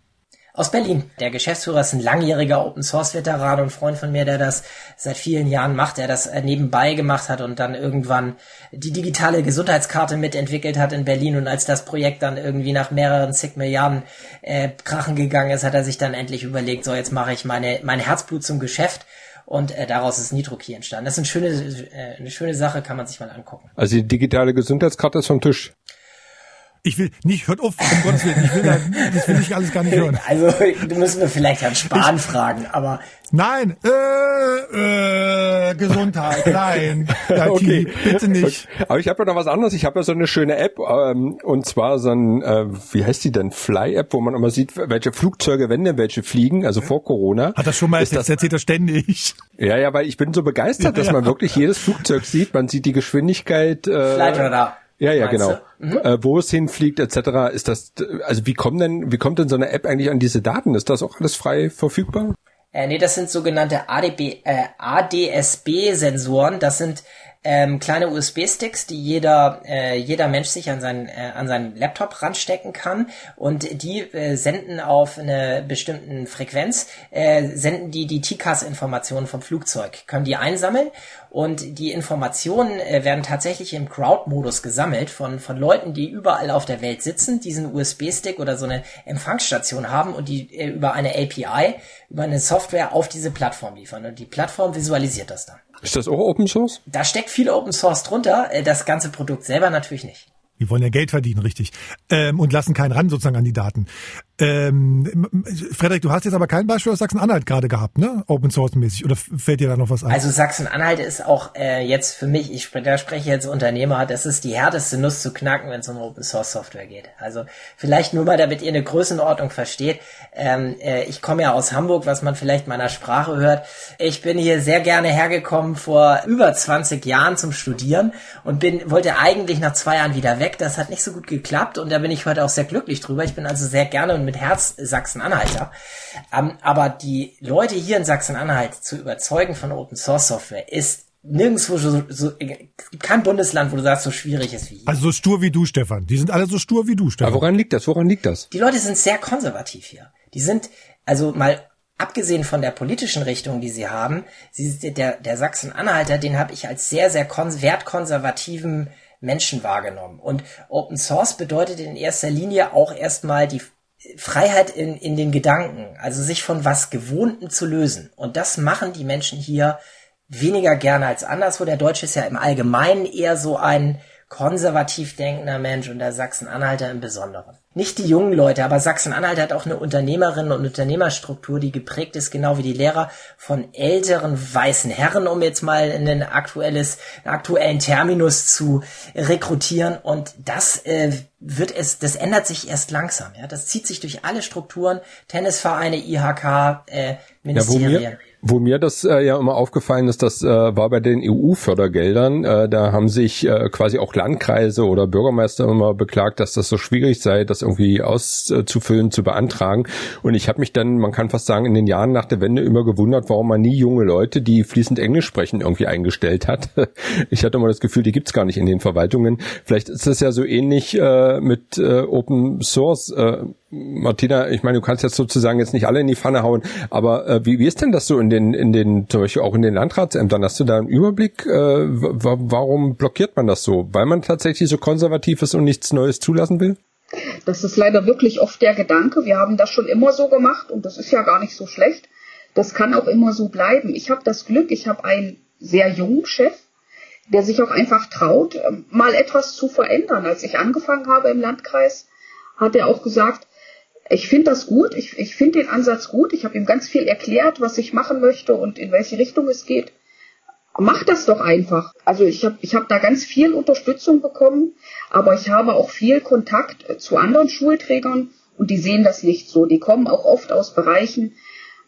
Aus Berlin. Der Geschäftsführer ist ein langjähriger Open Source Veteran und Freund von mir, der das seit vielen Jahren macht, der das äh, nebenbei gemacht hat und dann irgendwann die digitale Gesundheitskarte mitentwickelt hat in Berlin und als das Projekt dann irgendwie nach mehreren zig Milliarden äh, Krachen gegangen ist, hat er sich dann endlich überlegt, so jetzt mache ich meine mein Herzblut zum Geschäft und äh, daraus ist NitroKey entstanden. Das ist eine schöne, äh, eine schöne Sache, kann man sich mal angucken. Also die digitale Gesundheitskarte ist vom Tisch. Ich will nicht, hört auf, um Gottes Willen, ich will da, das will ich alles gar nicht hören. Also, du müssen wir vielleicht Herrn Spahn ich, fragen, aber. Nein, äh, äh, Gesundheit, nein, okay. bitte nicht. Aber ich habe ja noch was anderes. Ich habe ja so eine schöne App, ähm, und zwar so ein, äh, wie heißt die denn, Fly-App, wo man immer sieht, welche Flugzeuge, wenn denn welche fliegen, also vor Corona. Hat das schon mal erzählt, das erzählt er ständig. Ja, ja, weil ich bin so begeistert, dass man wirklich jedes Flugzeug sieht. Man sieht die Geschwindigkeit. Äh, Flightradar. Ja, ja, genau. Mhm. Äh, wo es hinfliegt, etc. Ist das, also wie kommt denn, wie kommt denn so eine App eigentlich an diese Daten? Ist das auch alles frei verfügbar? Äh, nee, das sind sogenannte ADB, äh, ADSB-Sensoren. Das sind ähm, kleine USB-Sticks, die jeder, äh, jeder Mensch sich an seinen, äh, an seinen Laptop ranstecken kann. Und die äh, senden auf eine bestimmten Frequenz, äh, senden die die TCAS-Informationen vom Flugzeug, können die einsammeln. Und die Informationen äh, werden tatsächlich im Crowd-Modus gesammelt von, von Leuten, die überall auf der Welt sitzen, diesen USB-Stick oder so eine Empfangsstation haben und die äh, über eine API, über eine Software auf diese Plattform liefern. Und die Plattform visualisiert das dann. Ist das auch Open Source? Da steckt viel Open Source drunter, äh, das ganze Produkt selber natürlich nicht. Die wollen ja Geld verdienen, richtig. Ähm, und lassen keinen ran sozusagen an die Daten. Ähm, Frederik, du hast jetzt aber kein Beispiel aus Sachsen-Anhalt gerade gehabt, ne? Open Source mäßig. Oder fällt dir da noch was ein? Also Sachsen-Anhalt ist auch äh, jetzt für mich, ich da spreche jetzt Unternehmer, das ist die härteste Nuss zu knacken, wenn es um Open Source Software geht. Also vielleicht nur mal, damit ihr eine Größenordnung versteht. Ähm, äh, ich komme ja aus Hamburg, was man vielleicht meiner Sprache hört. Ich bin hier sehr gerne hergekommen vor über 20 Jahren zum Studieren und bin wollte eigentlich nach zwei Jahren wieder weg. Das hat nicht so gut geklappt und da bin ich heute auch sehr glücklich drüber. Ich bin also sehr gerne mit Herz Sachsen-Anhalter. Ähm, aber die Leute hier in Sachsen-Anhalt zu überzeugen von Open Source Software ist nirgendwo so, so, es gibt kein Bundesland, wo du sagst, so schwierig ist wie hier. Also so stur wie du, Stefan. Die sind alle so stur wie du, Stefan. Aber woran liegt das? Woran liegt das? Die Leute sind sehr konservativ hier. Die sind, also mal abgesehen von der politischen Richtung, die sie haben, sie, der, der Sachsen-Anhalter, den habe ich als sehr, sehr wertkonservativen Menschen wahrgenommen. Und Open Source bedeutet in erster Linie auch erstmal die Freiheit in, in den Gedanken, also sich von was Gewohnten zu lösen. Und das machen die Menschen hier weniger gerne als anderswo. Der Deutsche ist ja im Allgemeinen eher so ein konservativ denkender Mensch und der Sachsen-Anhalter im Besonderen nicht die jungen Leute, aber Sachsen-Anhalt hat auch eine Unternehmerinnen- und Unternehmerstruktur, die geprägt ist, genau wie die Lehrer von älteren weißen Herren, um jetzt mal in den aktuelles, aktuellen Terminus zu rekrutieren. Und das äh, wird es, das ändert sich erst langsam. Ja, das zieht sich durch alle Strukturen, Tennisvereine, IHK, äh, Ministerien. Ja, wo mir das äh, ja immer aufgefallen ist, das äh, war bei den EU-Fördergeldern. Äh, da haben sich äh, quasi auch Landkreise oder Bürgermeister immer beklagt, dass das so schwierig sei, das irgendwie auszufüllen, zu beantragen. Und ich habe mich dann, man kann fast sagen, in den Jahren nach der Wende immer gewundert, warum man nie junge Leute, die fließend Englisch sprechen, irgendwie eingestellt hat. Ich hatte immer das Gefühl, die gibt's gar nicht in den Verwaltungen. Vielleicht ist das ja so ähnlich äh, mit äh, Open Source. Äh, Martina, ich meine, du kannst jetzt sozusagen jetzt nicht alle in die Pfanne hauen, aber äh, wie, wie ist denn das so in den, in den, zum Beispiel auch in den Landratsämtern? Hast du da einen Überblick? Äh, warum blockiert man das so? Weil man tatsächlich so konservativ ist und nichts Neues zulassen will? Das ist leider wirklich oft der Gedanke. Wir haben das schon immer so gemacht und das ist ja gar nicht so schlecht. Das kann auch immer so bleiben. Ich habe das Glück, ich habe einen sehr jungen Chef, der sich auch einfach traut, ähm, mal etwas zu verändern. Als ich angefangen habe im Landkreis, hat er auch gesagt, ich finde das gut, ich, ich finde den Ansatz gut. Ich habe ihm ganz viel erklärt, was ich machen möchte und in welche Richtung es geht. Mach das doch einfach. Also ich habe ich hab da ganz viel Unterstützung bekommen, aber ich habe auch viel Kontakt äh, zu anderen Schulträgern und die sehen das nicht so. Die kommen auch oft aus Bereichen,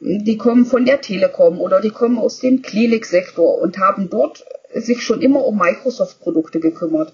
die kommen von der Telekom oder die kommen aus dem Kliniksektor und haben dort sich schon immer um Microsoft-Produkte gekümmert.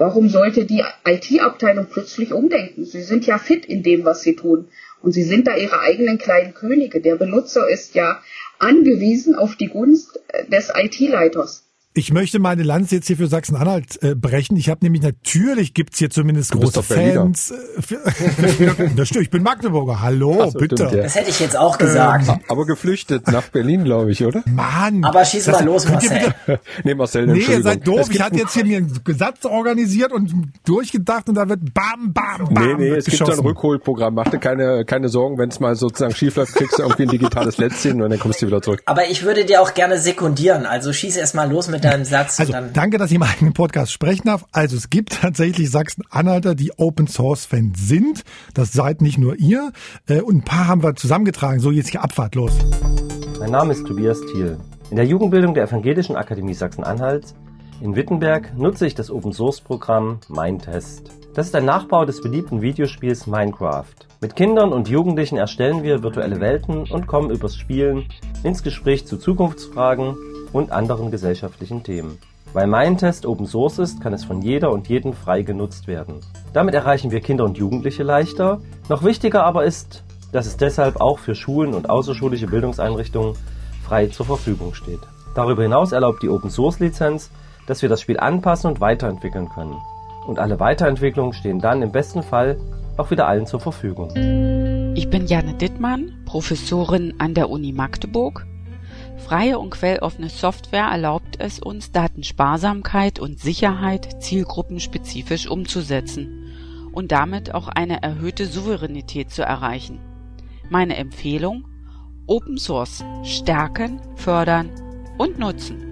Warum sollte die IT-Abteilung plötzlich umdenken? Sie sind ja fit in dem, was sie tun. Und sie sind da ihre eigenen kleinen Könige. Der Benutzer ist ja angewiesen auf die Gunst des IT-Leiters. Ich möchte meine Lanze jetzt hier für Sachsen-Anhalt äh, brechen. Ich habe nämlich natürlich gibt's hier zumindest du große Fans. Äh, für, das stimmt, ich bin Magdeburger. Hallo, so, bitte. Stimmt, ja. Das hätte ich jetzt auch gesagt. Ähm, aber geflüchtet nach Berlin, glaube ich, oder? Mann. Aber schieß mal los, Marcel. nee, Marcel, Nee, ihr seid doof. Ich hatte jetzt hier mir einen Satz organisiert und durchgedacht und da wird bam, bam, bam. Nee, nee, es geschossen. gibt so ein Rückholprogramm. Mach dir keine, keine Sorgen, wenn es mal sozusagen schief läuft, kriegst du irgendwie ein digitales Lätzchen und dann kommst du wieder zurück. Aber ich würde dir auch gerne sekundieren. Also schieß erst mal los mit deinem Satz. Also, danke, dass ich im eigenen Podcast sprechen darf. Also, es gibt tatsächlich Sachsen-Anhalter, die Open Source Fans sind. Das seid nicht nur ihr. Äh, und ein paar haben wir zusammengetragen. So, jetzt hier Abfahrt los. Mein Name ist Tobias Thiel. In der Jugendbildung der Evangelischen Akademie Sachsen-Anhalt in Wittenberg nutze ich das Open Source Programm Mindtest. Das ist ein Nachbau des beliebten Videospiels Minecraft. Mit Kindern und Jugendlichen erstellen wir virtuelle Welten und kommen übers Spielen ins Gespräch zu Zukunftsfragen und anderen gesellschaftlichen Themen. Weil mein Test Open Source ist, kann es von jeder und jedem frei genutzt werden. Damit erreichen wir Kinder und Jugendliche leichter. Noch wichtiger aber ist, dass es deshalb auch für Schulen und außerschulische Bildungseinrichtungen frei zur Verfügung steht. Darüber hinaus erlaubt die Open Source Lizenz, dass wir das Spiel anpassen und weiterentwickeln können. Und alle Weiterentwicklungen stehen dann im besten Fall auch wieder allen zur Verfügung. Ich bin Janne Dittmann, Professorin an der Uni Magdeburg Freie und quelloffene Software erlaubt es uns, Datensparsamkeit und Sicherheit zielgruppenspezifisch umzusetzen und damit auch eine erhöhte Souveränität zu erreichen. Meine Empfehlung Open Source stärken, fördern und nutzen.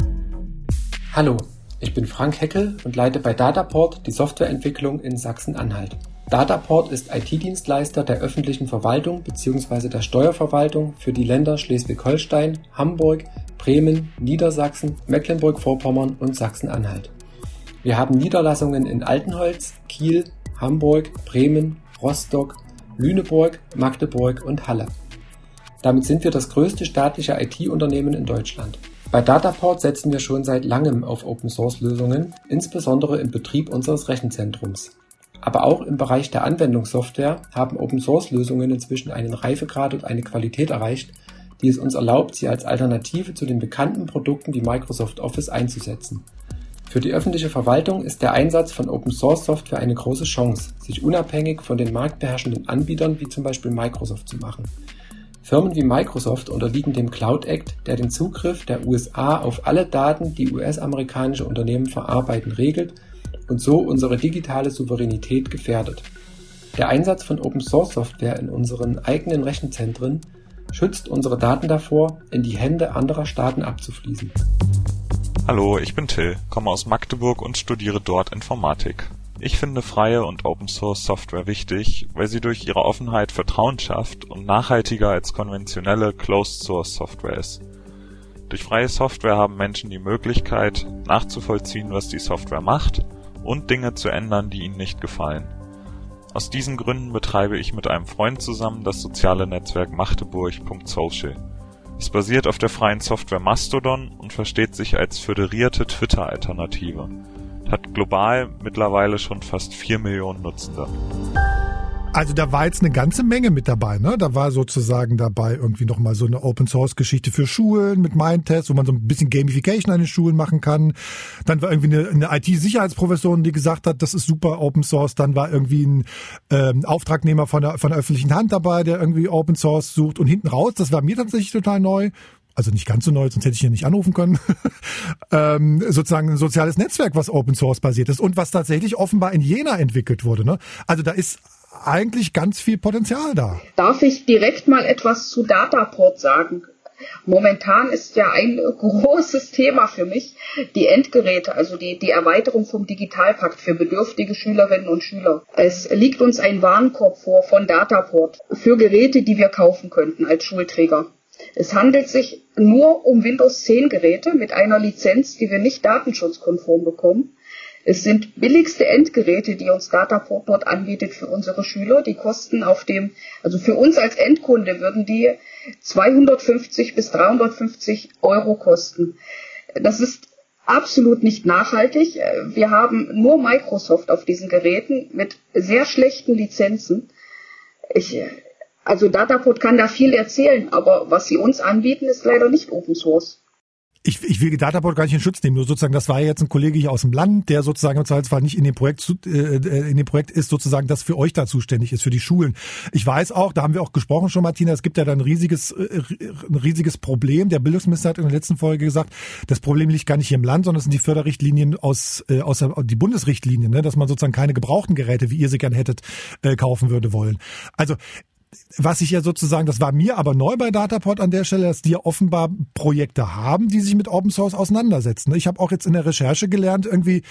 Hallo, ich bin Frank Heckel und leite bei Dataport die Softwareentwicklung in Sachsen-Anhalt. Dataport ist IT-Dienstleister der öffentlichen Verwaltung bzw. der Steuerverwaltung für die Länder Schleswig-Holstein, Hamburg, Bremen, Niedersachsen, Mecklenburg-Vorpommern und Sachsen-Anhalt. Wir haben Niederlassungen in Altenholz, Kiel, Hamburg, Bremen, Rostock, Lüneburg, Magdeburg und Halle. Damit sind wir das größte staatliche IT-Unternehmen in Deutschland. Bei Dataport setzen wir schon seit langem auf Open-Source-Lösungen, insbesondere im Betrieb unseres Rechenzentrums. Aber auch im Bereich der Anwendungssoftware haben Open-Source-Lösungen inzwischen einen Reifegrad und eine Qualität erreicht, die es uns erlaubt, sie als Alternative zu den bekannten Produkten wie Microsoft Office einzusetzen. Für die öffentliche Verwaltung ist der Einsatz von Open-Source-Software eine große Chance, sich unabhängig von den marktbeherrschenden Anbietern wie zum Beispiel Microsoft zu machen. Firmen wie Microsoft unterliegen dem Cloud Act, der den Zugriff der USA auf alle Daten, die US-amerikanische Unternehmen verarbeiten, regelt und so unsere digitale Souveränität gefährdet. Der Einsatz von Open-Source-Software in unseren eigenen Rechenzentren schützt unsere Daten davor, in die Hände anderer Staaten abzufließen. Hallo, ich bin Till, komme aus Magdeburg und studiere dort Informatik. Ich finde freie und Open-Source-Software wichtig, weil sie durch ihre Offenheit Vertrauen schafft und nachhaltiger als konventionelle Closed-Source-Software ist. Durch freie Software haben Menschen die Möglichkeit, nachzuvollziehen, was die Software macht und Dinge zu ändern, die ihnen nicht gefallen. Aus diesen Gründen betreibe ich mit einem Freund zusammen das soziale Netzwerk Magdeburg.social. Es basiert auf der freien Software Mastodon und versteht sich als föderierte Twitter-Alternative. Hat global mittlerweile schon fast vier Millionen Nutzende. Also da war jetzt eine ganze Menge mit dabei, ne? Da war sozusagen dabei irgendwie nochmal so eine Open Source Geschichte für Schulen mit Mindtest, wo man so ein bisschen Gamification an den Schulen machen kann. Dann war irgendwie eine, eine IT-Sicherheitsprofessorin, die gesagt hat, das ist super Open Source. Dann war irgendwie ein ähm, Auftragnehmer von der, von der öffentlichen Hand dabei, der irgendwie Open Source sucht. Und hinten raus, das war mir tatsächlich total neu, also nicht ganz so neu, sonst hätte ich hier nicht anrufen können, ähm, sozusagen ein soziales Netzwerk, was Open Source basiert ist und was tatsächlich offenbar in Jena entwickelt wurde. Ne? Also da ist eigentlich ganz viel Potenzial da. Darf ich direkt mal etwas zu Dataport sagen? Momentan ist ja ein großes Thema für mich die Endgeräte, also die, die Erweiterung vom Digitalpakt für bedürftige Schülerinnen und Schüler. Es liegt uns ein Warenkorb vor von Dataport für Geräte, die wir kaufen könnten als Schulträger. Es handelt sich nur um Windows 10 Geräte mit einer Lizenz, die wir nicht datenschutzkonform bekommen. Es sind billigste Endgeräte, die uns Dataport anbietet für unsere Schüler. Die kosten auf dem, also für uns als Endkunde würden die 250 bis 350 Euro kosten. Das ist absolut nicht nachhaltig. Wir haben nur Microsoft auf diesen Geräten mit sehr schlechten Lizenzen. Ich, also Dataport kann da viel erzählen, aber was sie uns anbieten, ist leider nicht Open Source ich, ich will Dataport gar nicht in Schutz nehmen, nur sozusagen, das war jetzt ein Kollege hier aus dem Land, der sozusagen im Zweifelsfall nicht in dem Projekt äh, in dem Projekt ist, sozusagen, das für euch da zuständig ist, für die Schulen. Ich weiß auch, da haben wir auch gesprochen schon, Martina, es gibt ja da ein riesiges, äh, ein riesiges Problem. Der Bildungsminister hat in der letzten Folge gesagt, das Problem liegt gar nicht hier im Land, sondern es sind die Förderrichtlinien aus, äh, aus der, die Bundesrichtlinien, ne, dass man sozusagen keine gebrauchten Geräte, wie ihr sie gern hättet, äh, kaufen würde wollen. Also was ich ja sozusagen, das war mir aber neu bei Dataport an der Stelle, dass die ja offenbar Projekte haben, die sich mit Open Source auseinandersetzen. Ich habe auch jetzt in der Recherche gelernt, irgendwie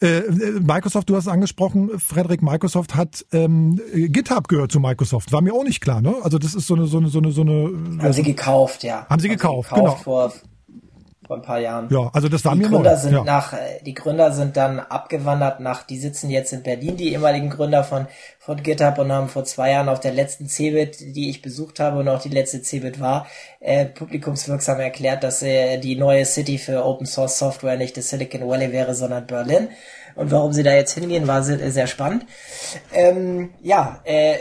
äh, Microsoft, du hast angesprochen, Frederik, Microsoft hat ähm, GitHub gehört zu Microsoft. War mir auch nicht klar, ne? Also das ist so eine, so eine, so eine, so eine. Haben sie gekauft, ja. Haben sie gekauft, haben sie gekauft genau. Vor vor ein paar Jahren. Ja, also das war die mir Gründer neu. sind ja. nach äh, die Gründer sind dann abgewandert nach die sitzen jetzt in Berlin die ehemaligen Gründer von von GitHub und haben vor zwei Jahren auf der letzten CeBIT, die ich besucht habe und auch die letzte CeBIT war, äh, publikumswirksam erklärt, dass äh, die neue City für Open Source Software nicht das Silicon Valley wäre, sondern Berlin. Und warum sie da jetzt hingehen, war sehr, sehr spannend. Ähm, ja, äh,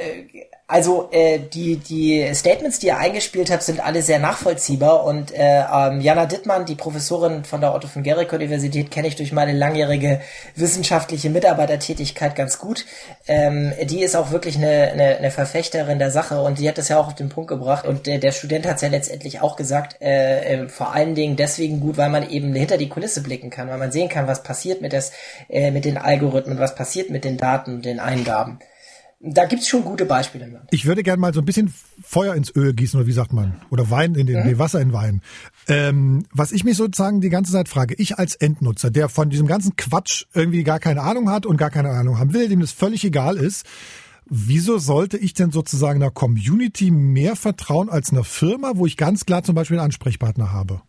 also äh, die die Statements, die ihr eingespielt habt, sind alle sehr nachvollziehbar und äh, ähm, Jana Dittmann, die Professorin von der Otto von Guericke Universität, kenne ich durch meine langjährige wissenschaftliche Mitarbeitertätigkeit ganz gut. Ähm, die ist auch wirklich eine, eine, eine Verfechterin der Sache und die hat das ja auch auf den Punkt gebracht und der, der Student hat es ja letztendlich auch gesagt, äh, äh, vor allen Dingen deswegen gut, weil man eben hinter die Kulisse blicken kann, weil man sehen kann, was passiert mit, das, äh, mit den Algorithmen, was passiert mit den Daten, den Eingaben. Da gibt's schon gute Beispiele. Ich würde gerne mal so ein bisschen Feuer ins Öl gießen, oder wie sagt man? Oder Wein in den, mhm. nee, Wasser in Wein. Ähm, was ich mich sozusagen die ganze Zeit frage, ich als Endnutzer, der von diesem ganzen Quatsch irgendwie gar keine Ahnung hat und gar keine Ahnung haben will, dem das völlig egal ist, Wieso sollte ich denn sozusagen einer Community mehr vertrauen als einer Firma, wo ich ganz klar zum Beispiel einen Ansprechpartner habe?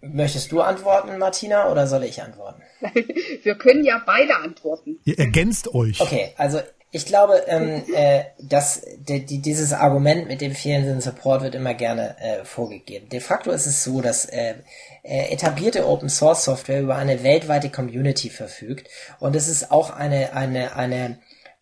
Möchtest du antworten, Martina, oder soll ich antworten? Wir können ja beide antworten. Ihr ergänzt euch. Okay, also ich glaube, ähm, äh, dass de, die, dieses Argument mit dem fehlenden Support wird immer gerne äh, vorgegeben. De facto ist es so, dass äh, äh, etablierte Open Source Software über eine weltweite Community verfügt und es ist auch eine eine eine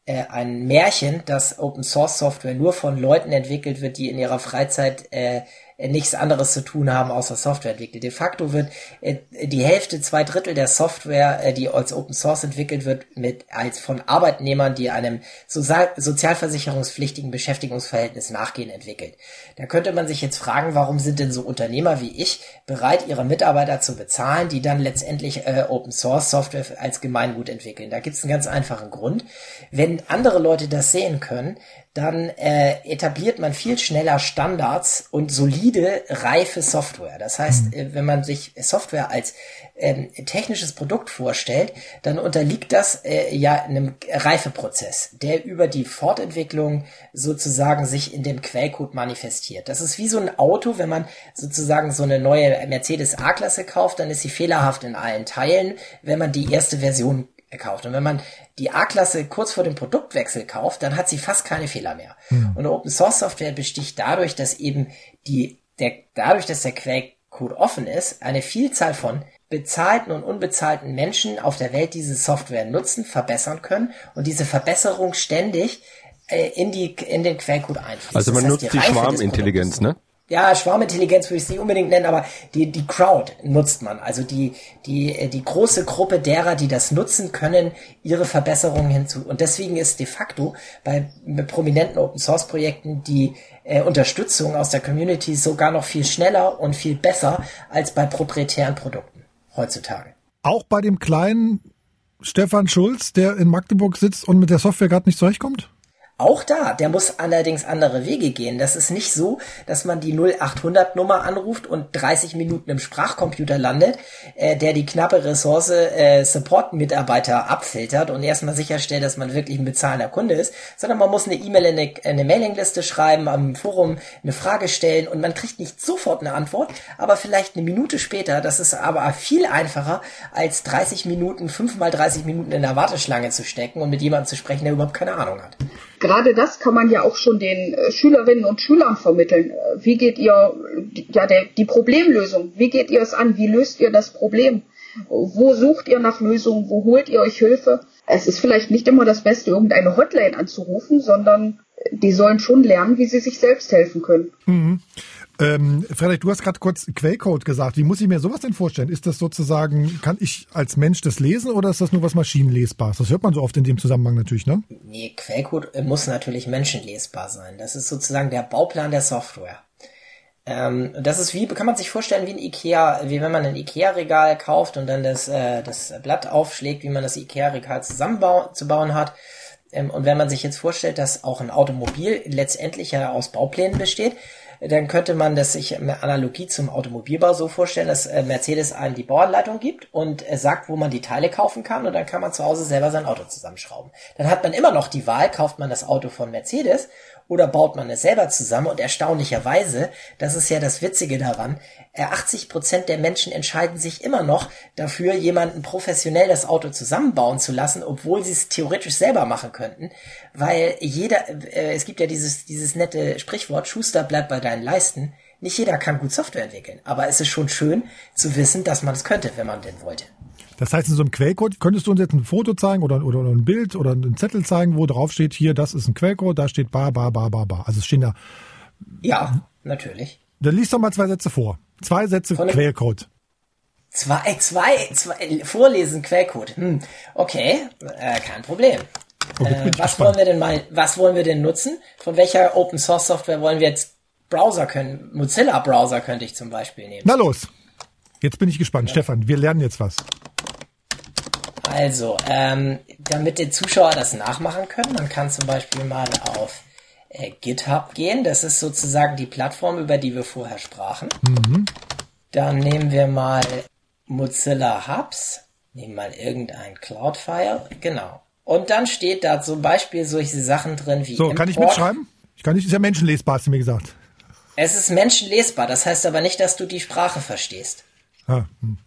äh, ein Märchen, dass Open Source Software nur von Leuten entwickelt wird, die in ihrer Freizeit äh, nichts anderes zu tun haben, außer Software entwickeln. De facto wird äh, die Hälfte, zwei Drittel der Software, äh, die als Open Source entwickelt wird, mit als von Arbeitnehmern, die einem Sozial sozialversicherungspflichtigen Beschäftigungsverhältnis nachgehen, entwickelt. Da könnte man sich jetzt fragen, warum sind denn so Unternehmer wie ich bereit, ihre Mitarbeiter zu bezahlen, die dann letztendlich äh, Open Source Software als Gemeingut entwickeln? Da gibt es einen ganz einfachen Grund. Wenn andere Leute das sehen können, dann äh, etabliert man viel schneller Standards und solide, reife Software. Das heißt, mhm. äh, wenn man sich Software als ähm, technisches Produkt vorstellt, dann unterliegt das äh, ja einem Reifeprozess, der über die Fortentwicklung sozusagen sich in dem Quellcode manifestiert. Das ist wie so ein Auto, wenn man sozusagen so eine neue Mercedes A-Klasse kauft, dann ist sie fehlerhaft in allen Teilen. Wenn man die erste Version gekauft. Und wenn man die A-Klasse kurz vor dem Produktwechsel kauft, dann hat sie fast keine Fehler mehr. Mhm. Und Open Source Software besticht dadurch, dass eben die, der, dadurch, dass der Quellcode offen ist, eine Vielzahl von bezahlten und unbezahlten Menschen auf der Welt diese Software nutzen, verbessern können und diese Verbesserung ständig äh, in die in den Quellcode einfließt. Also man das heißt, nutzt die, die Schwarmintelligenz, ne? Ja, Schwarmintelligenz würde ich es nicht unbedingt nennen, aber die, die Crowd nutzt man. Also die, die, die große Gruppe derer, die das nutzen können, ihre Verbesserungen hinzu. Und deswegen ist de facto bei prominenten Open Source Projekten die äh, Unterstützung aus der Community sogar noch viel schneller und viel besser als bei proprietären Produkten heutzutage. Auch bei dem kleinen Stefan Schulz, der in Magdeburg sitzt und mit der Software gerade nicht zurechtkommt? Auch da, der muss allerdings andere Wege gehen. Das ist nicht so, dass man die 0800 Nummer anruft und 30 Minuten im Sprachcomputer landet, äh, der die knappe Ressource äh, Support-Mitarbeiter abfiltert und erstmal sicherstellt, dass man wirklich ein bezahlender Kunde ist, sondern man muss eine E-Mail in eine, eine Mailingliste schreiben, am Forum eine Frage stellen und man kriegt nicht sofort eine Antwort, aber vielleicht eine Minute später. Das ist aber viel einfacher, als 30 Minuten, 5 mal 30 Minuten in der Warteschlange zu stecken und mit jemandem zu sprechen, der überhaupt keine Ahnung hat gerade das kann man ja auch schon den äh, Schülerinnen und Schülern vermitteln. Äh, wie geht ihr, ja, der, die Problemlösung, wie geht ihr es an? Wie löst ihr das Problem? Wo sucht ihr nach Lösungen? Wo holt ihr euch Hilfe? Es ist vielleicht nicht immer das Beste, irgendeine Hotline anzurufen, sondern die sollen schon lernen, wie sie sich selbst helfen können. Mhm. Ähm, Frederik, du hast gerade kurz Quellcode gesagt. Wie muss ich mir sowas denn vorstellen? Ist das sozusagen, kann ich als Mensch das lesen oder ist das nur was Maschinenlesbares? Das hört man so oft in dem Zusammenhang natürlich, ne? Nee, Quellcode muss natürlich menschenlesbar sein. Das ist sozusagen der Bauplan der Software. Ähm, das ist wie, kann man sich vorstellen, wie ein Ikea, wie wenn man ein Ikea-Regal kauft und dann das, äh, das Blatt aufschlägt, wie man das Ikea-Regal zusammenzubauen hat. Ähm, und wenn man sich jetzt vorstellt, dass auch ein Automobil letztendlich ja aus Bauplänen besteht, dann könnte man das sich in Analogie zum Automobilbau so vorstellen, dass äh, Mercedes einem die Bauanleitung gibt und sagt, wo man die Teile kaufen kann und dann kann man zu Hause selber sein Auto zusammenschrauben. Dann hat man immer noch die Wahl, kauft man das Auto von Mercedes oder baut man es selber zusammen und erstaunlicherweise, das ist ja das Witzige daran, 80 äh, Prozent der Menschen entscheiden sich immer noch dafür, jemanden professionell das Auto zusammenbauen zu lassen, obwohl sie es theoretisch selber machen könnten, weil jeder, äh, es gibt ja dieses, dieses nette Sprichwort, Schuster bleibt bei deinen Leisten. Nicht jeder kann gut Software entwickeln, aber es ist schon schön zu wissen, dass man es könnte, wenn man denn wollte. Das heißt, in so einem Quellcode könntest du uns jetzt ein Foto zeigen oder, oder, oder ein Bild oder einen Zettel zeigen, wo drauf steht, hier, das ist ein Quellcode, da steht ba, ba, ba, ba, ba. Also es stehen da. Ja, natürlich. Dann liest doch mal zwei Sätze vor. Zwei Sätze Quellcode. Zwei, zwei, zwei, vorlesen Quellcode. Hm. Okay, äh, kein Problem. Okay, äh, was wollen wir denn mal, was wollen wir denn nutzen? Von welcher Open Source Software wollen wir jetzt Browser können? Mozilla Browser könnte ich zum Beispiel nehmen. Na los. Jetzt bin ich gespannt. Ja. Stefan, wir lernen jetzt was. Also, ähm, damit die Zuschauer das nachmachen können, man kann zum Beispiel mal auf äh, GitHub gehen. Das ist sozusagen die Plattform, über die wir vorher sprachen. Mhm. Dann nehmen wir mal Mozilla Hubs. Nehmen mal irgendein Cloud-File. Genau. Und dann steht da zum Beispiel solche Sachen drin wie. So, Import. kann ich mitschreiben? Ich kann nicht, ist ja menschenlesbar, hast du mir gesagt. Es ist menschenlesbar, das heißt aber nicht, dass du die Sprache verstehst. Ah, hm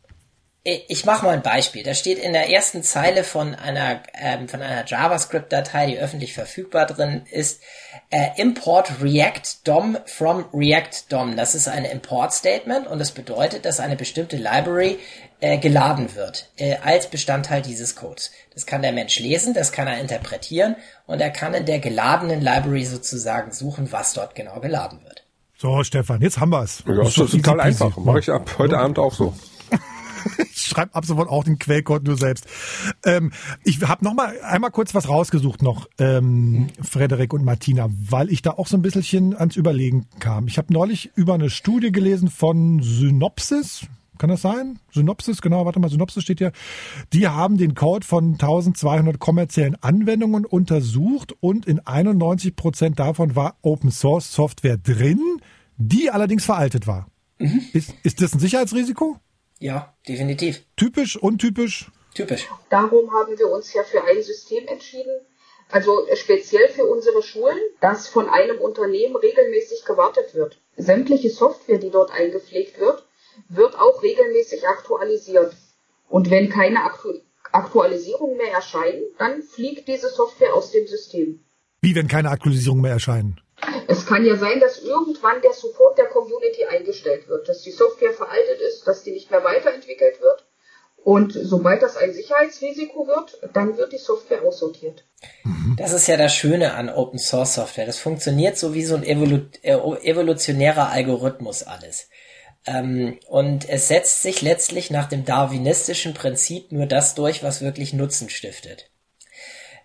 ich mache mal ein Beispiel. Da steht in der ersten Zeile von einer ähm, von einer JavaScript-Datei, die öffentlich verfügbar drin ist, äh, Import React DOM from React DOM. Das ist ein Import-Statement und das bedeutet, dass eine bestimmte Library äh, geladen wird äh, als Bestandteil dieses Codes. Das kann der Mensch lesen, das kann er interpretieren und er kann in der geladenen Library sozusagen suchen, was dort genau geladen wird. So, Stefan, jetzt haben wir es. Ja, das ist total einfach. Mache ich ab heute Abend auch so. ich schreibe ab sofort auch den Quellcode nur selbst. Ähm, ich habe noch mal einmal kurz was rausgesucht noch, ähm, Frederik und Martina, weil ich da auch so ein bisschen ans Überlegen kam. Ich habe neulich über eine Studie gelesen von Synopsis. Kann das sein? Synopsis, genau, warte mal, Synopsis steht hier. Die haben den Code von 1200 kommerziellen Anwendungen untersucht und in 91 Prozent davon war Open Source Software drin, die allerdings veraltet war. Mhm. Ist, ist das ein Sicherheitsrisiko? Ja, definitiv. Typisch, untypisch? Typisch. Darum haben wir uns ja für ein System entschieden, also speziell für unsere Schulen, dass von einem Unternehmen regelmäßig gewartet wird. Sämtliche Software, die dort eingepflegt wird, wird auch regelmäßig aktualisiert. Und wenn keine Aktu Aktualisierung mehr erscheinen, dann fliegt diese Software aus dem System. Wie wenn keine Aktualisierung mehr erscheinen? Es kann ja sein, dass irgendwann der Support der Community eingestellt wird, dass die Software veraltet ist, dass die nicht mehr weiterentwickelt wird. Und sobald das ein Sicherheitsrisiko wird, dann wird die Software aussortiert. Das ist ja das Schöne an Open Source Software. Das funktioniert so wie so ein Evolu äh, evolutionärer Algorithmus alles. Ähm, und es setzt sich letztlich nach dem darwinistischen Prinzip nur das durch, was wirklich Nutzen stiftet.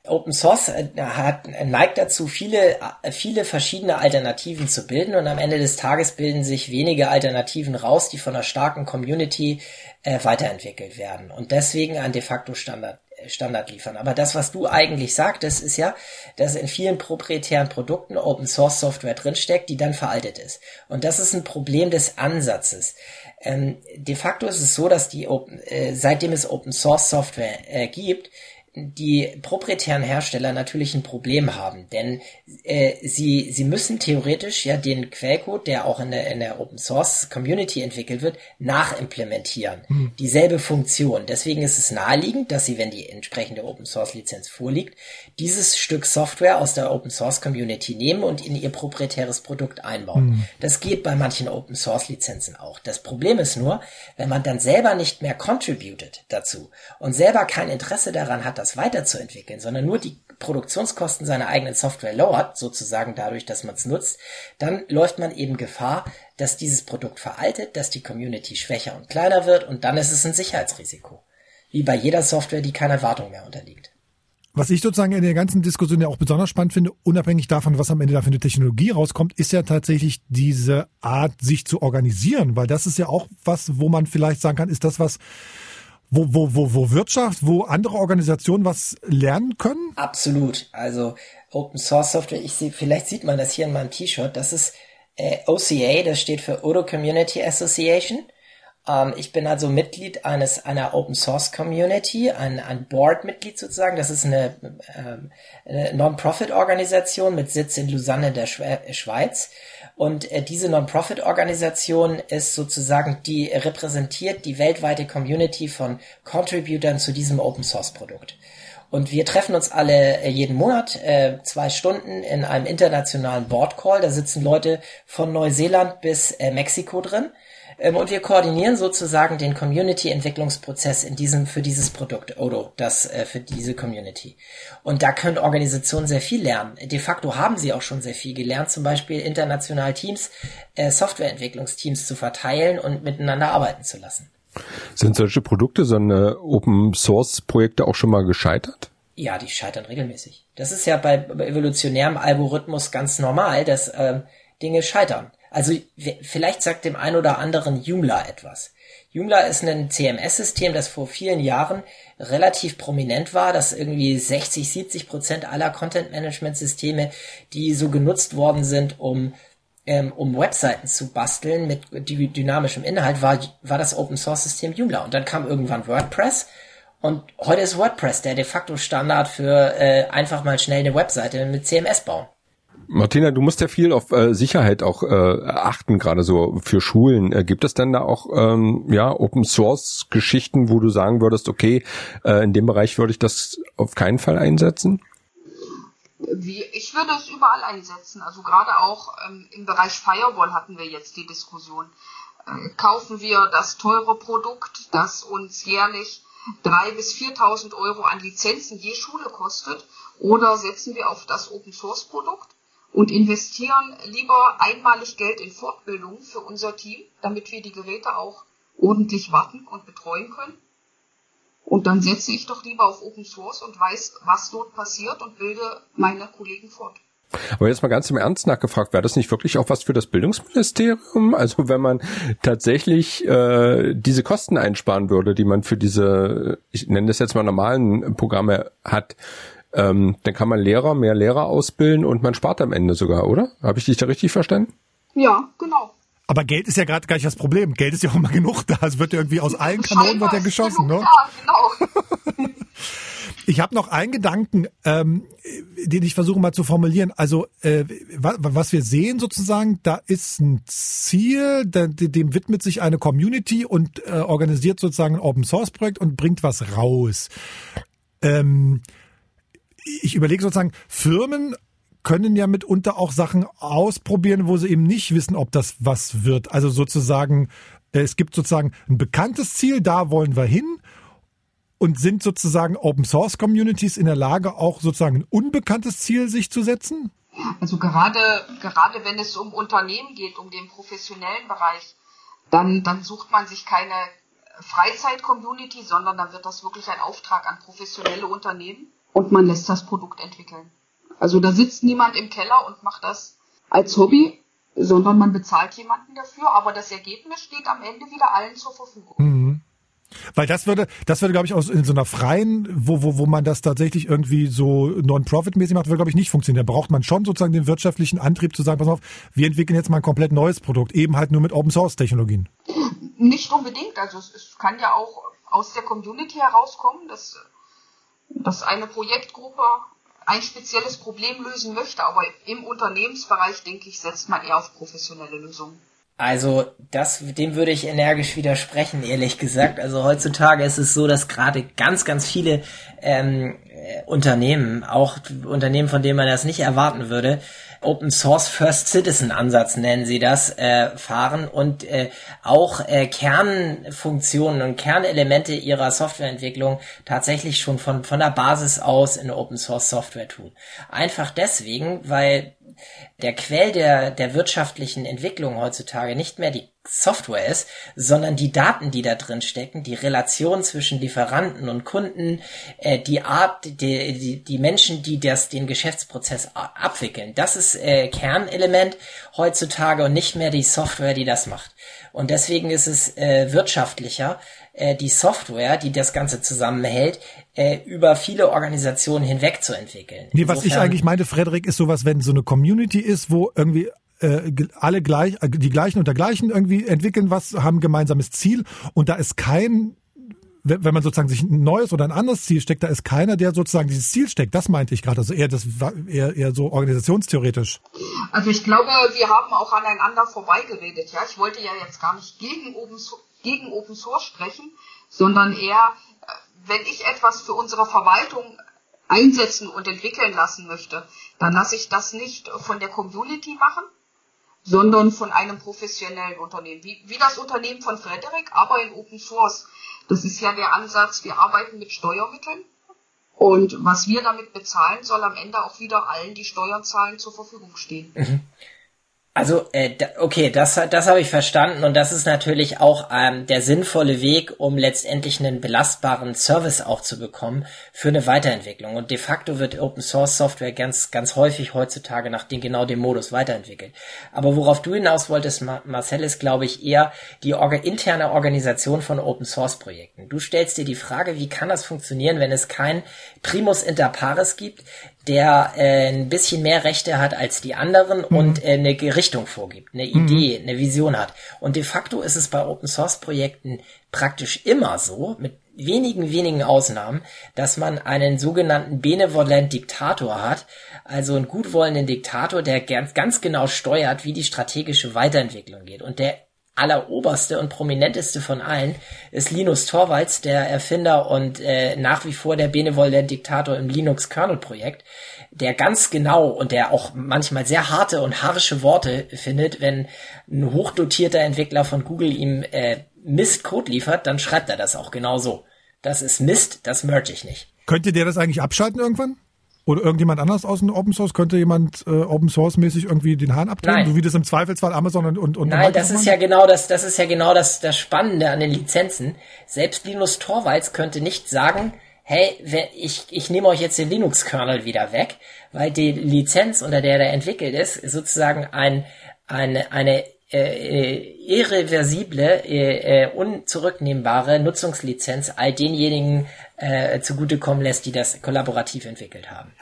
Open Source äh, hat, neigt dazu, viele, äh, viele verschiedene Alternativen zu bilden und am Ende des Tages bilden sich wenige Alternativen raus, die von einer starken Community äh, weiterentwickelt werden und deswegen ein de facto Standard, äh, Standard liefern. Aber das, was du eigentlich sagtest, ist ja, dass in vielen proprietären Produkten Open Source Software drinsteckt, die dann veraltet ist. Und das ist ein Problem des Ansatzes. Ähm, de facto ist es so, dass die Open, äh, seitdem es Open Source Software äh, gibt, die proprietären Hersteller natürlich ein Problem haben, denn äh, sie, sie müssen theoretisch ja den Quellcode, der auch in der, in der Open Source Community entwickelt wird, nachimplementieren. Mhm. Dieselbe Funktion. Deswegen ist es naheliegend, dass sie, wenn die entsprechende Open Source Lizenz vorliegt, dieses Stück Software aus der Open Source Community nehmen und in ihr proprietäres Produkt einbauen. Mhm. Das geht bei manchen Open Source Lizenzen auch. Das Problem ist nur, wenn man dann selber nicht mehr contributed dazu und selber kein Interesse daran hat, das weiterzuentwickeln, sondern nur die Produktionskosten seiner eigenen Software lowert, sozusagen dadurch, dass man es nutzt, dann läuft man eben Gefahr, dass dieses Produkt veraltet, dass die Community schwächer und kleiner wird und dann ist es ein Sicherheitsrisiko. Wie bei jeder Software, die keiner Wartung mehr unterliegt. Was ich sozusagen in der ganzen Diskussion ja auch besonders spannend finde, unabhängig davon, was am Ende da für eine Technologie rauskommt, ist ja tatsächlich diese Art, sich zu organisieren, weil das ist ja auch was, wo man vielleicht sagen kann, ist das was, wo, wo, wo, wo Wirtschaft, wo andere Organisationen was lernen können? Absolut. Also Open Source Software, ich sehe, vielleicht sieht man das hier in meinem T-Shirt, das ist äh, OCA, das steht für Odo Community Association. Ähm, ich bin also Mitglied eines einer Open Source Community, ein, ein Board-Mitglied sozusagen. Das ist eine, ähm, eine Non-Profit-Organisation mit Sitz in Lausanne der Schweiz. Und äh, diese Non-Profit-Organisation ist sozusagen die repräsentiert die weltweite Community von Contributern zu diesem Open-Source-Produkt. Und wir treffen uns alle äh, jeden Monat äh, zwei Stunden in einem internationalen Board Call. Da sitzen Leute von Neuseeland bis äh, Mexiko drin. Ähm, und wir koordinieren sozusagen den Community-Entwicklungsprozess in diesem, für dieses Produkt, Odo, das äh, für diese Community. Und da können Organisationen sehr viel lernen. De facto haben sie auch schon sehr viel gelernt, zum Beispiel international Teams, äh, Softwareentwicklungsteams zu verteilen und miteinander arbeiten zu lassen. Sind solche Produkte, so eine Open Source Projekte auch schon mal gescheitert? Ja, die scheitern regelmäßig. Das ist ja bei, bei evolutionärem Algorithmus ganz normal, dass ähm, Dinge scheitern. Also vielleicht sagt dem einen oder anderen Joomla etwas. Joomla ist ein CMS-System, das vor vielen Jahren relativ prominent war, dass irgendwie 60, 70 Prozent aller Content-Management-Systeme, die so genutzt worden sind, um ähm, um Webseiten zu basteln mit dynamischem Inhalt, war, war das Open-Source-System Joomla. Und dann kam irgendwann WordPress und heute ist WordPress der de facto Standard für äh, einfach mal schnell eine Webseite mit CMS bauen. Martina, du musst ja viel auf äh, Sicherheit auch äh, achten, gerade so für Schulen. Äh, gibt es denn da auch ähm, ja Open Source Geschichten, wo du sagen würdest, okay, äh, in dem Bereich würde ich das auf keinen Fall einsetzen? Wie, ich würde es überall einsetzen. Also gerade auch ähm, im Bereich Firewall hatten wir jetzt die Diskussion. Äh, kaufen wir das teure Produkt, das uns jährlich 3.000 bis 4.000 Euro an Lizenzen je Schule kostet, oder setzen wir auf das Open Source Produkt und investieren lieber einmalig Geld in Fortbildung für unser Team, damit wir die Geräte auch ordentlich warten und betreuen können. Und dann setze ich doch lieber auf Open Source und weiß, was dort passiert und bilde meine Kollegen fort. Aber jetzt mal ganz im Ernst nachgefragt, wäre das nicht wirklich auch was für das Bildungsministerium? Also wenn man tatsächlich äh, diese Kosten einsparen würde, die man für diese, ich nenne das jetzt mal normalen Programme hat, ähm, dann kann man Lehrer, mehr Lehrer ausbilden und man spart am Ende sogar, oder? Habe ich dich da richtig verstanden? Ja, genau. Aber Geld ist ja gerade gar nicht das Problem. Geld ist ja auch immer genug da. Es wird ja irgendwie aus allen Kanonen wird ja geschossen, ne? Ja, genau. Ich habe noch einen Gedanken, ähm, den ich versuche mal zu formulieren. Also äh, was wir sehen sozusagen, da ist ein Ziel, dem widmet sich eine Community und äh, organisiert sozusagen ein Open Source Projekt und bringt was raus. Ähm, ich überlege sozusagen, Firmen können ja mitunter auch Sachen ausprobieren, wo sie eben nicht wissen, ob das was wird. Also sozusagen, äh, es gibt sozusagen ein bekanntes Ziel, da wollen wir hin und sind sozusagen Open Source Communities in der Lage, auch sozusagen ein unbekanntes Ziel sich zu setzen? Also gerade, gerade wenn es um Unternehmen geht, um den professionellen Bereich, dann, dann sucht man sich keine Freizeit-Community, sondern dann wird das wirklich ein Auftrag an professionelle Unternehmen und man lässt das Produkt entwickeln. Also da sitzt niemand im Keller und macht das als Hobby, sondern man bezahlt jemanden dafür, aber das Ergebnis steht am Ende wieder allen zur Verfügung. Mhm. Weil das würde, das würde, glaube ich, aus in so einer freien, wo, wo, wo man das tatsächlich irgendwie so non-profit-mäßig macht, würde, glaube ich, nicht funktionieren. Da braucht man schon sozusagen den wirtschaftlichen Antrieb zu sagen, pass auf, wir entwickeln jetzt mal ein komplett neues Produkt, eben halt nur mit Open-Source-Technologien. Nicht unbedingt. Also es, es kann ja auch aus der Community herauskommen, dass dass eine Projektgruppe ein spezielles Problem lösen möchte, aber im Unternehmensbereich, denke ich, setzt man eher auf professionelle Lösungen. Also das, dem würde ich energisch widersprechen, ehrlich gesagt. Also heutzutage ist es so, dass gerade ganz, ganz viele ähm, Unternehmen, auch Unternehmen, von denen man das nicht erwarten würde, Open Source First Citizen Ansatz nennen sie das, äh, fahren und äh, auch äh, Kernfunktionen und Kernelemente ihrer Softwareentwicklung tatsächlich schon von, von der Basis aus in Open Source Software tun. Einfach deswegen, weil der Quell der, der wirtschaftlichen Entwicklung heutzutage nicht mehr die Software ist, sondern die Daten, die da drin stecken, die Relation zwischen Lieferanten und Kunden, äh, die Art, die, die, die Menschen, die das, den Geschäftsprozess abwickeln. Das ist äh, Kernelement heutzutage und nicht mehr die Software, die das macht. Und deswegen ist es äh, wirtschaftlicher, äh, die Software, die das Ganze zusammenhält, äh, über viele Organisationen hinweg zu entwickeln. Nee, was ich eigentlich meinte, Frederik, ist sowas, wenn so eine Community ist, wo irgendwie äh, alle gleich, äh, die gleichen und der gleichen irgendwie entwickeln was, haben ein gemeinsames Ziel und da ist kein wenn man sozusagen sich ein neues oder ein anderes Ziel steckt, da ist keiner, der sozusagen dieses Ziel steckt. Das meinte ich gerade. Also eher das eher, eher so organisationstheoretisch. Also ich glaube, wir haben auch aneinander vorbeigeredet. Ja, ich wollte ja jetzt gar nicht gegen Open, gegen Open Source sprechen, sondern eher, wenn ich etwas für unsere Verwaltung einsetzen und entwickeln lassen möchte, dann lasse ich das nicht von der Community machen, sondern von einem professionellen Unternehmen, wie, wie das Unternehmen von Frederik, aber in Open Source. Das ist ja der Ansatz, wir arbeiten mit Steuermitteln und was wir damit bezahlen, soll am Ende auch wieder allen, die Steuern zahlen, zur Verfügung stehen. Mhm. Also, äh, okay, das, das habe ich verstanden und das ist natürlich auch ähm, der sinnvolle Weg, um letztendlich einen belastbaren Service auch zu bekommen für eine Weiterentwicklung. Und de facto wird Open Source Software ganz, ganz häufig heutzutage nach dem, genau dem Modus weiterentwickelt. Aber worauf du hinaus wolltest, Marcel, ist, glaube ich, eher die orga interne Organisation von Open Source Projekten. Du stellst dir die Frage, wie kann das funktionieren, wenn es kein Primus inter pares gibt, der äh, ein bisschen mehr Rechte hat als die anderen mhm. und äh, eine Richtung vorgibt, eine mhm. Idee, mhm. eine Vision hat. Und de facto ist es bei Open Source Projekten praktisch immer so, mit wenigen, wenigen Ausnahmen, dass man einen sogenannten benevolent Diktator hat, also einen gutwollenden Diktator, der ganz, ganz genau steuert, wie die strategische Weiterentwicklung geht und der alleroberste und prominenteste von allen ist Linus Torvalds, der Erfinder und äh, nach wie vor der benevolente Diktator im Linux-Kernel-Projekt, der ganz genau und der auch manchmal sehr harte und harsche Worte findet, wenn ein hochdotierter Entwickler von Google ihm äh, Mist-Code liefert, dann schreibt er das auch genau so. Das ist Mist, das merge ich nicht. Könnte der das eigentlich abschalten irgendwann? Oder irgendjemand anders aus dem Open Source? Könnte jemand äh, Open Source mäßig irgendwie den Hahn abdrehen? Nein. So wie das im Zweifelsfall Amazon und, und, und Nein, das ist ja genau das, das ist ja genau das, das Spannende an den Lizenzen. Selbst Linus Torvalds könnte nicht sagen, hey, ich, ich nehme euch jetzt den Linux-Kernel wieder weg, weil die Lizenz, unter der der entwickelt ist, sozusagen ein, eine, eine irreversible, äh, äh, unzurücknehmbare Nutzungslizenz all denjenigen äh, zugutekommen lässt, die das kollaborativ entwickelt haben.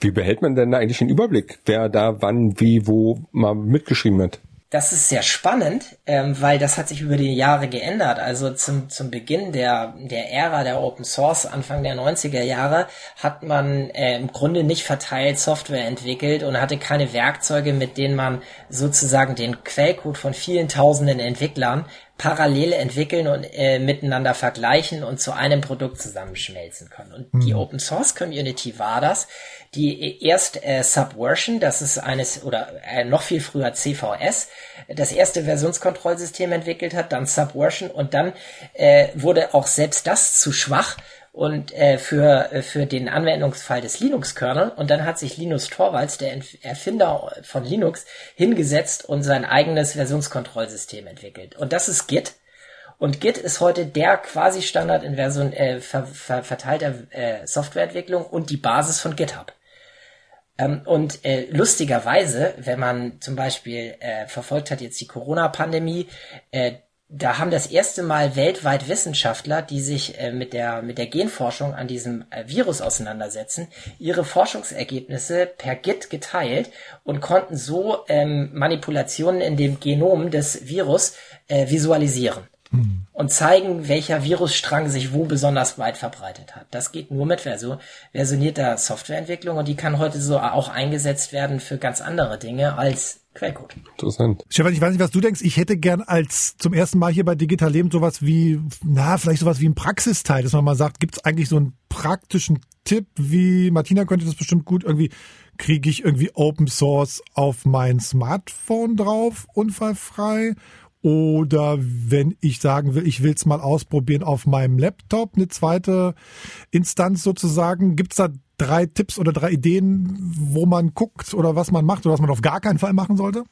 Wie behält man denn da eigentlich den Überblick, wer da wann, wie, wo mal mitgeschrieben hat? Das ist sehr spannend, ähm, weil das hat sich über die Jahre geändert. Also zum, zum Beginn der, der Ära der Open Source, Anfang der 90er Jahre, hat man äh, im Grunde nicht verteilt Software entwickelt und hatte keine Werkzeuge, mit denen man sozusagen den Quellcode von vielen tausenden Entwicklern parallel entwickeln und äh, miteinander vergleichen und zu einem Produkt zusammenschmelzen können. Und mhm. die Open Source Community war das, die erst äh, Subversion, das ist eines oder äh, noch viel früher CVS, das erste Versionskontrollsystem entwickelt hat, dann Subversion und dann äh, wurde auch selbst das zu schwach und äh, für, äh, für den Anwendungsfall des Linux-Kernel. Und dann hat sich Linus Torvalds, der Erfinder von Linux, hingesetzt und sein eigenes Versionskontrollsystem entwickelt. Und das ist Git. Und Git ist heute der quasi Standard in Version äh, ver, ver, verteilter äh, Softwareentwicklung und die Basis von GitHub. Ähm, und äh, lustigerweise, wenn man zum Beispiel äh, verfolgt hat jetzt die Corona-Pandemie, äh, da haben das erste Mal weltweit Wissenschaftler, die sich äh, mit der mit der Genforschung an diesem äh, Virus auseinandersetzen, ihre Forschungsergebnisse per Git geteilt und konnten so ähm, Manipulationen in dem Genom des Virus äh, visualisieren mhm. und zeigen, welcher Virusstrang sich wo besonders weit verbreitet hat. Das geht nur mit Version, versionierter Softwareentwicklung und die kann heute so auch eingesetzt werden für ganz andere Dinge als Quellcode. Interessant. Stefan, ich weiß nicht, was du denkst. Ich hätte gern als zum ersten Mal hier bei Digital Leben sowas wie, na, vielleicht sowas wie ein Praxisteil, dass man mal sagt, gibt es eigentlich so einen praktischen Tipp, wie Martina könnte das bestimmt gut irgendwie, kriege ich irgendwie Open Source auf mein Smartphone drauf, unfallfrei? Oder wenn ich sagen will, ich will es mal ausprobieren auf meinem Laptop, eine zweite Instanz sozusagen, gibt's da drei Tipps oder drei Ideen, wo man guckt oder was man macht oder was man auf gar keinen Fall machen sollte?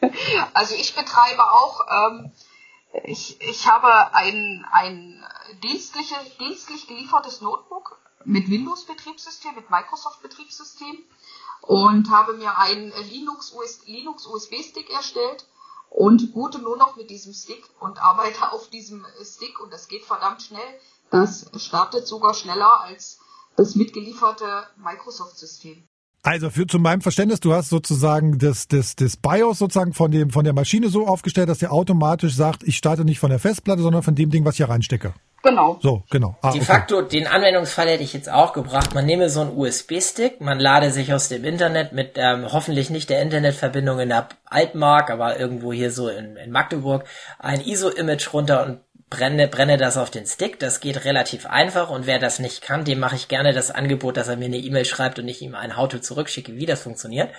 Also ich betreibe auch, ähm, ich, ich habe ein, ein dienstliche, dienstlich geliefertes Notebook mit Windows-Betriebssystem, mit Microsoft-Betriebssystem und habe mir einen Linux, US, Linux erstellt und boote nur noch mit diesem Stick und arbeite auf diesem Stick und das geht verdammt schnell. Das startet sogar schneller als das mitgelieferte Microsoft-System. Also für zu meinem Verständnis, du hast sozusagen das, das, das BIOS sozusagen von dem von der Maschine so aufgestellt, dass der automatisch sagt, ich starte nicht von der Festplatte, sondern von dem Ding, was ich hier reinstecke. Genau. So, genau. Ah, De facto, okay. den Anwendungsfall hätte ich jetzt auch gebracht. Man nehme so einen USB-Stick, man lade sich aus dem Internet mit ähm, hoffentlich nicht der Internetverbindung in der Altmark, aber irgendwo hier so in, in Magdeburg ein ISO-Image runter und brenne, brenne das auf den Stick. Das geht relativ einfach und wer das nicht kann, dem mache ich gerne das Angebot, dass er mir eine E-Mail schreibt und ich ihm ein How-To zurückschicke, wie das funktioniert.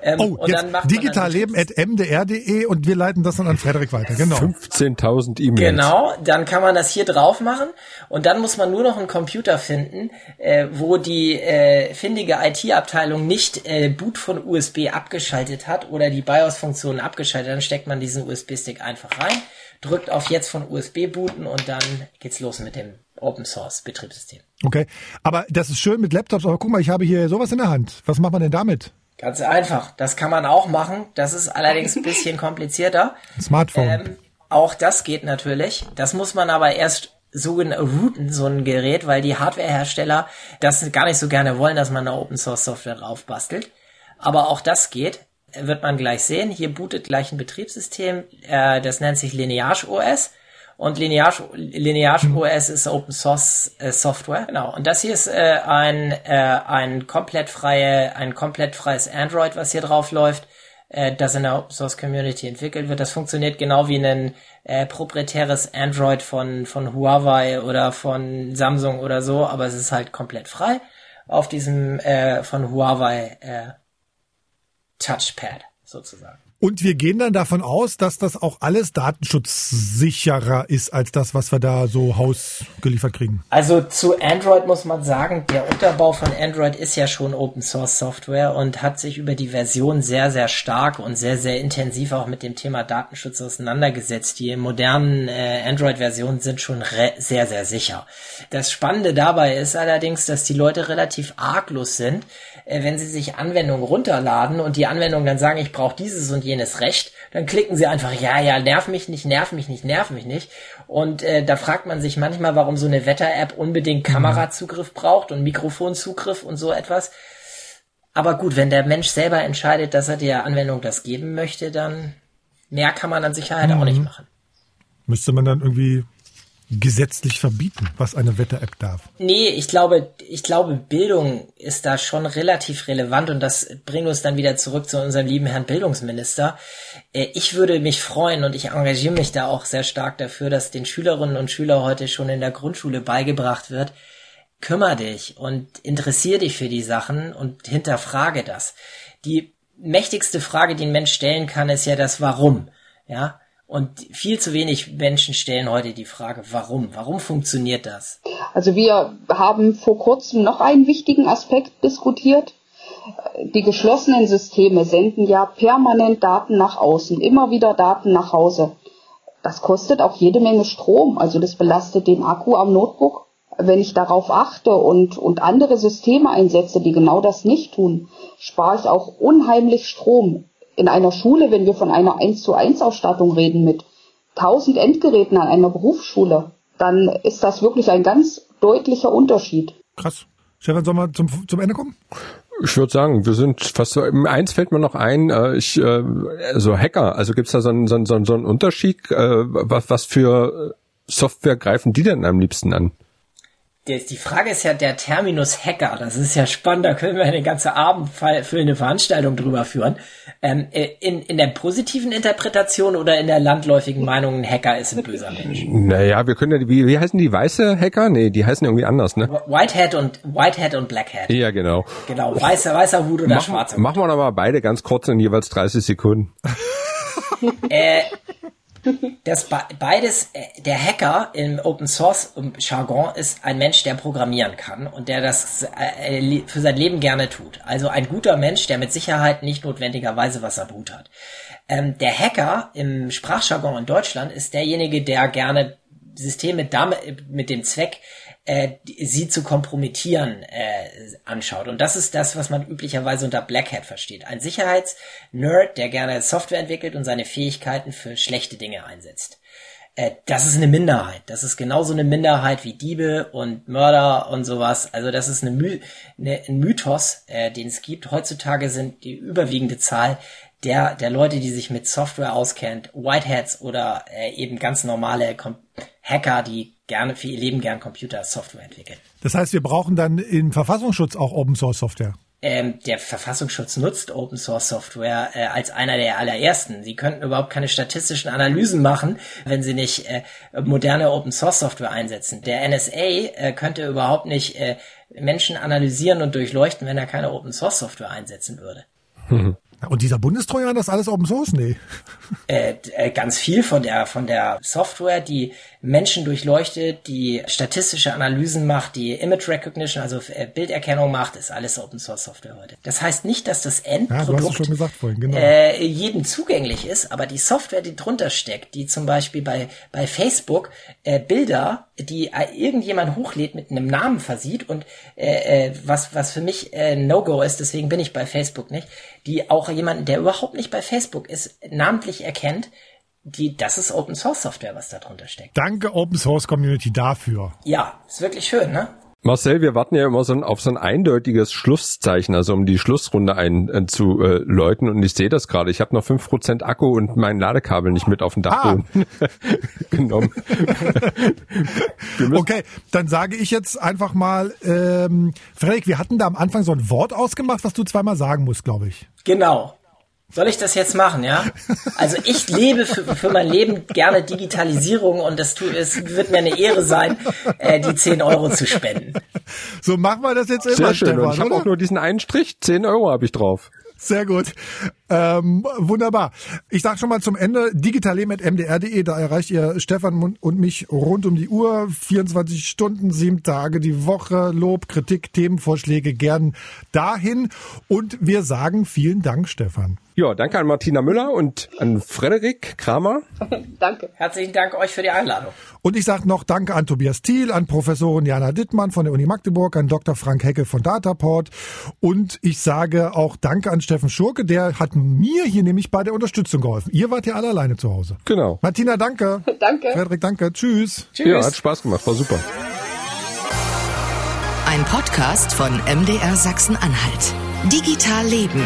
Ähm, oh, und dann macht digitalleben.mdr.de und wir leiten das dann an Frederik weiter. Genau. 15.000 E-Mails. Genau, dann kann man das hier drauf machen und dann muss man nur noch einen Computer finden, äh, wo die äh, findige IT-Abteilung nicht äh, Boot von USB abgeschaltet hat oder die BIOS-Funktionen abgeschaltet. Dann steckt man diesen USB-Stick einfach rein drückt auf jetzt von USB booten und dann geht's los mit dem Open Source Betriebssystem. Okay, aber das ist schön mit Laptops, aber guck mal, ich habe hier sowas in der Hand. Was macht man denn damit? Ganz einfach. Das kann man auch machen. Das ist allerdings ein bisschen komplizierter. Smartphone. Ähm, auch das geht natürlich. Das muss man aber erst so routen, so ein Gerät, weil die Hardwarehersteller das gar nicht so gerne wollen, dass man eine Open Source Software drauf bastelt. Aber auch das geht wird man gleich sehen. Hier bootet gleich ein Betriebssystem, äh, das nennt sich Lineage OS. Und Lineage, Lineage OS ist Open Source äh, Software. Genau. Und das hier ist äh, ein, äh, ein komplett freie, ein komplett freies Android, was hier drauf läuft, äh, das in der Open Source Community entwickelt wird. Das funktioniert genau wie ein äh, proprietäres Android von, von Huawei oder von Samsung oder so, aber es ist halt komplett frei auf diesem äh, von Huawei äh, Touchpad sozusagen. Und wir gehen dann davon aus, dass das auch alles datenschutzsicherer ist als das, was wir da so hausgeliefert kriegen. Also zu Android muss man sagen, der Unterbau von Android ist ja schon Open Source Software und hat sich über die Version sehr, sehr stark und sehr, sehr intensiv auch mit dem Thema Datenschutz auseinandergesetzt. Die modernen äh, Android-Versionen sind schon sehr, sehr sicher. Das Spannende dabei ist allerdings, dass die Leute relativ arglos sind, wenn sie sich Anwendungen runterladen und die Anwendungen dann sagen, ich brauche dieses und jenes Recht, dann klicken sie einfach, ja, ja, nerv mich nicht, nerv mich nicht, nerv mich nicht. Und äh, da fragt man sich manchmal, warum so eine Wetter-App unbedingt mhm. Kamerazugriff braucht und Mikrofonzugriff und so etwas. Aber gut, wenn der Mensch selber entscheidet, dass er der Anwendung das geben möchte, dann mehr kann man an Sicherheit mhm. auch nicht machen. Müsste man dann irgendwie gesetzlich verbieten, was eine Wetter-App darf. Nee, ich glaube, ich glaube, Bildung ist da schon relativ relevant und das bringt uns dann wieder zurück zu unserem lieben Herrn Bildungsminister. Äh, ich würde mich freuen und ich engagiere mich da auch sehr stark dafür, dass den Schülerinnen und Schülern heute schon in der Grundschule beigebracht wird, kümmer dich und interessier dich für die Sachen und hinterfrage das. Die mächtigste Frage, die ein Mensch stellen kann, ist ja das Warum. Ja, und viel zu wenig Menschen stellen heute die Frage, warum? Warum funktioniert das? Also wir haben vor kurzem noch einen wichtigen Aspekt diskutiert. Die geschlossenen Systeme senden ja permanent Daten nach außen, immer wieder Daten nach Hause. Das kostet auch jede Menge Strom, also das belastet den Akku am Notebook. Wenn ich darauf achte und, und andere Systeme einsetze, die genau das nicht tun, spare ich auch unheimlich Strom in einer Schule, wenn wir von einer 1 zu 1 Ausstattung reden mit 1000 Endgeräten an einer Berufsschule, dann ist das wirklich ein ganz deutlicher Unterschied. Krass. Stefan, sollen wir zum, zum Ende kommen? Ich würde sagen, wir sind fast so, eins fällt mir noch ein, äh, ich, äh, so Hacker, also gibt's da so einen, so einen, so einen Unterschied, äh, was, was für Software greifen die denn am liebsten an? Die Frage ist ja der Terminus Hacker. Das ist ja spannend, da können wir eine ganze abendfüllende Veranstaltung drüber führen. Ähm, äh, in, in der positiven Interpretation oder in der landläufigen Meinung, ein Hacker ist ein böser Mensch? Naja, wir können ja, wie, wie heißen die weiße Hacker? Nee, die heißen irgendwie anders, ne? Whitehead und Whitehead und Blackhead. Ja, genau. Genau, weißer, weißer Hut oder Mach, schwarzer Hut. Machen wir doch mal beide ganz kurz in jeweils 30 Sekunden. äh, das beides, äh, der Hacker im Open Source Jargon ist ein Mensch, der programmieren kann und der das äh, für sein Leben gerne tut. Also ein guter Mensch, der mit Sicherheit nicht notwendigerweise was er Brut hat. Ähm, der Hacker im Sprachjargon in Deutschland ist derjenige, der gerne Systeme damit, mit dem Zweck äh, sie zu kompromittieren äh, anschaut. Und das ist das, was man üblicherweise unter Black Hat versteht. Ein Sicherheitsnerd, der gerne Software entwickelt und seine Fähigkeiten für schlechte Dinge einsetzt. Äh, das ist eine Minderheit. Das ist genauso eine Minderheit wie Diebe und Mörder und sowas. Also das ist eine My eine, ein Mythos, äh, den es gibt. Heutzutage sind die überwiegende Zahl der, der Leute, die sich mit Software auskennt, Whiteheads oder äh, eben ganz normale Com Hacker, die gerne für ihr Leben gern Computer-Software entwickeln. Das heißt, wir brauchen dann im Verfassungsschutz auch Open Source Software. ähm, der Verfassungsschutz nutzt Open Source Software äh, als einer der allerersten. Sie könnten überhaupt keine statistischen Analysen machen, wenn sie nicht äh, moderne Open Source Software einsetzen. Der NSA äh, könnte überhaupt nicht äh, Menschen analysieren und durchleuchten, wenn er keine Open Source Software einsetzen würde. Mhm. Und dieser Bundestrojaner, das ist alles Open Source? Nee. Äh, äh, ganz viel von der, von der Software, die Menschen durchleuchtet, die statistische Analysen macht, die Image Recognition, also äh, Bilderkennung macht, ist alles Open Source Software heute. Das heißt nicht, dass das Endprodukt ja, vorhin, genau. äh, jedem zugänglich ist, aber die Software, die drunter steckt, die zum Beispiel bei, bei Facebook äh, Bilder, die äh, irgendjemand hochlädt, mit einem Namen versieht und äh, was, was für mich äh, No-Go ist, deswegen bin ich bei Facebook nicht, die auch jemanden, der überhaupt nicht bei Facebook ist, namentlich erkennt, die, das ist Open Source Software, was da drunter steckt. Danke Open Source Community dafür. Ja, ist wirklich schön, ne? Marcel, wir warten ja immer so auf so ein eindeutiges Schlusszeichen, also um die Schlussrunde einzuläuten. Äh, und ich sehe das gerade. Ich habe noch fünf Prozent Akku und mein Ladekabel nicht mit auf den Dachboden ah. genommen. okay, dann sage ich jetzt einfach mal, ähm, Frederik, wir hatten da am Anfang so ein Wort ausgemacht, was du zweimal sagen musst, glaube ich. Genau. Soll ich das jetzt machen, ja? Also ich lebe für, für mein Leben gerne Digitalisierung und es, tut, es wird mir eine Ehre sein, äh, die 10 Euro zu spenden. So machen wir das jetzt immer, Sehr schön. Stefan, und ich habe auch nur diesen einen Strich, 10 Euro habe ich drauf. Sehr gut. Ähm, wunderbar. Ich sage schon mal zum Ende, digitalleben.mdr.de, da erreicht ihr Stefan und mich rund um die Uhr, 24 Stunden, sieben Tage die Woche, Lob, Kritik, Themenvorschläge gern dahin. Und wir sagen vielen Dank, Stefan. Ja, danke an Martina Müller und an Frederik Kramer. danke. Herzlichen Dank euch für die Einladung. Und ich sage noch Danke an Tobias Thiel, an Professorin Jana Dittmann von der Uni Magdeburg, an Dr. Frank Hecke von Dataport. Und ich sage auch Danke an Steffen Schurke, der hat mir hier nämlich bei der Unterstützung geholfen. Ihr wart ja alle alleine zu Hause. Genau. Martina, danke. danke. Frederik, danke. Tschüss. Tschüss. Ja, hat Spaß gemacht. War super. Ein Podcast von MDR Sachsen-Anhalt. Digital Leben.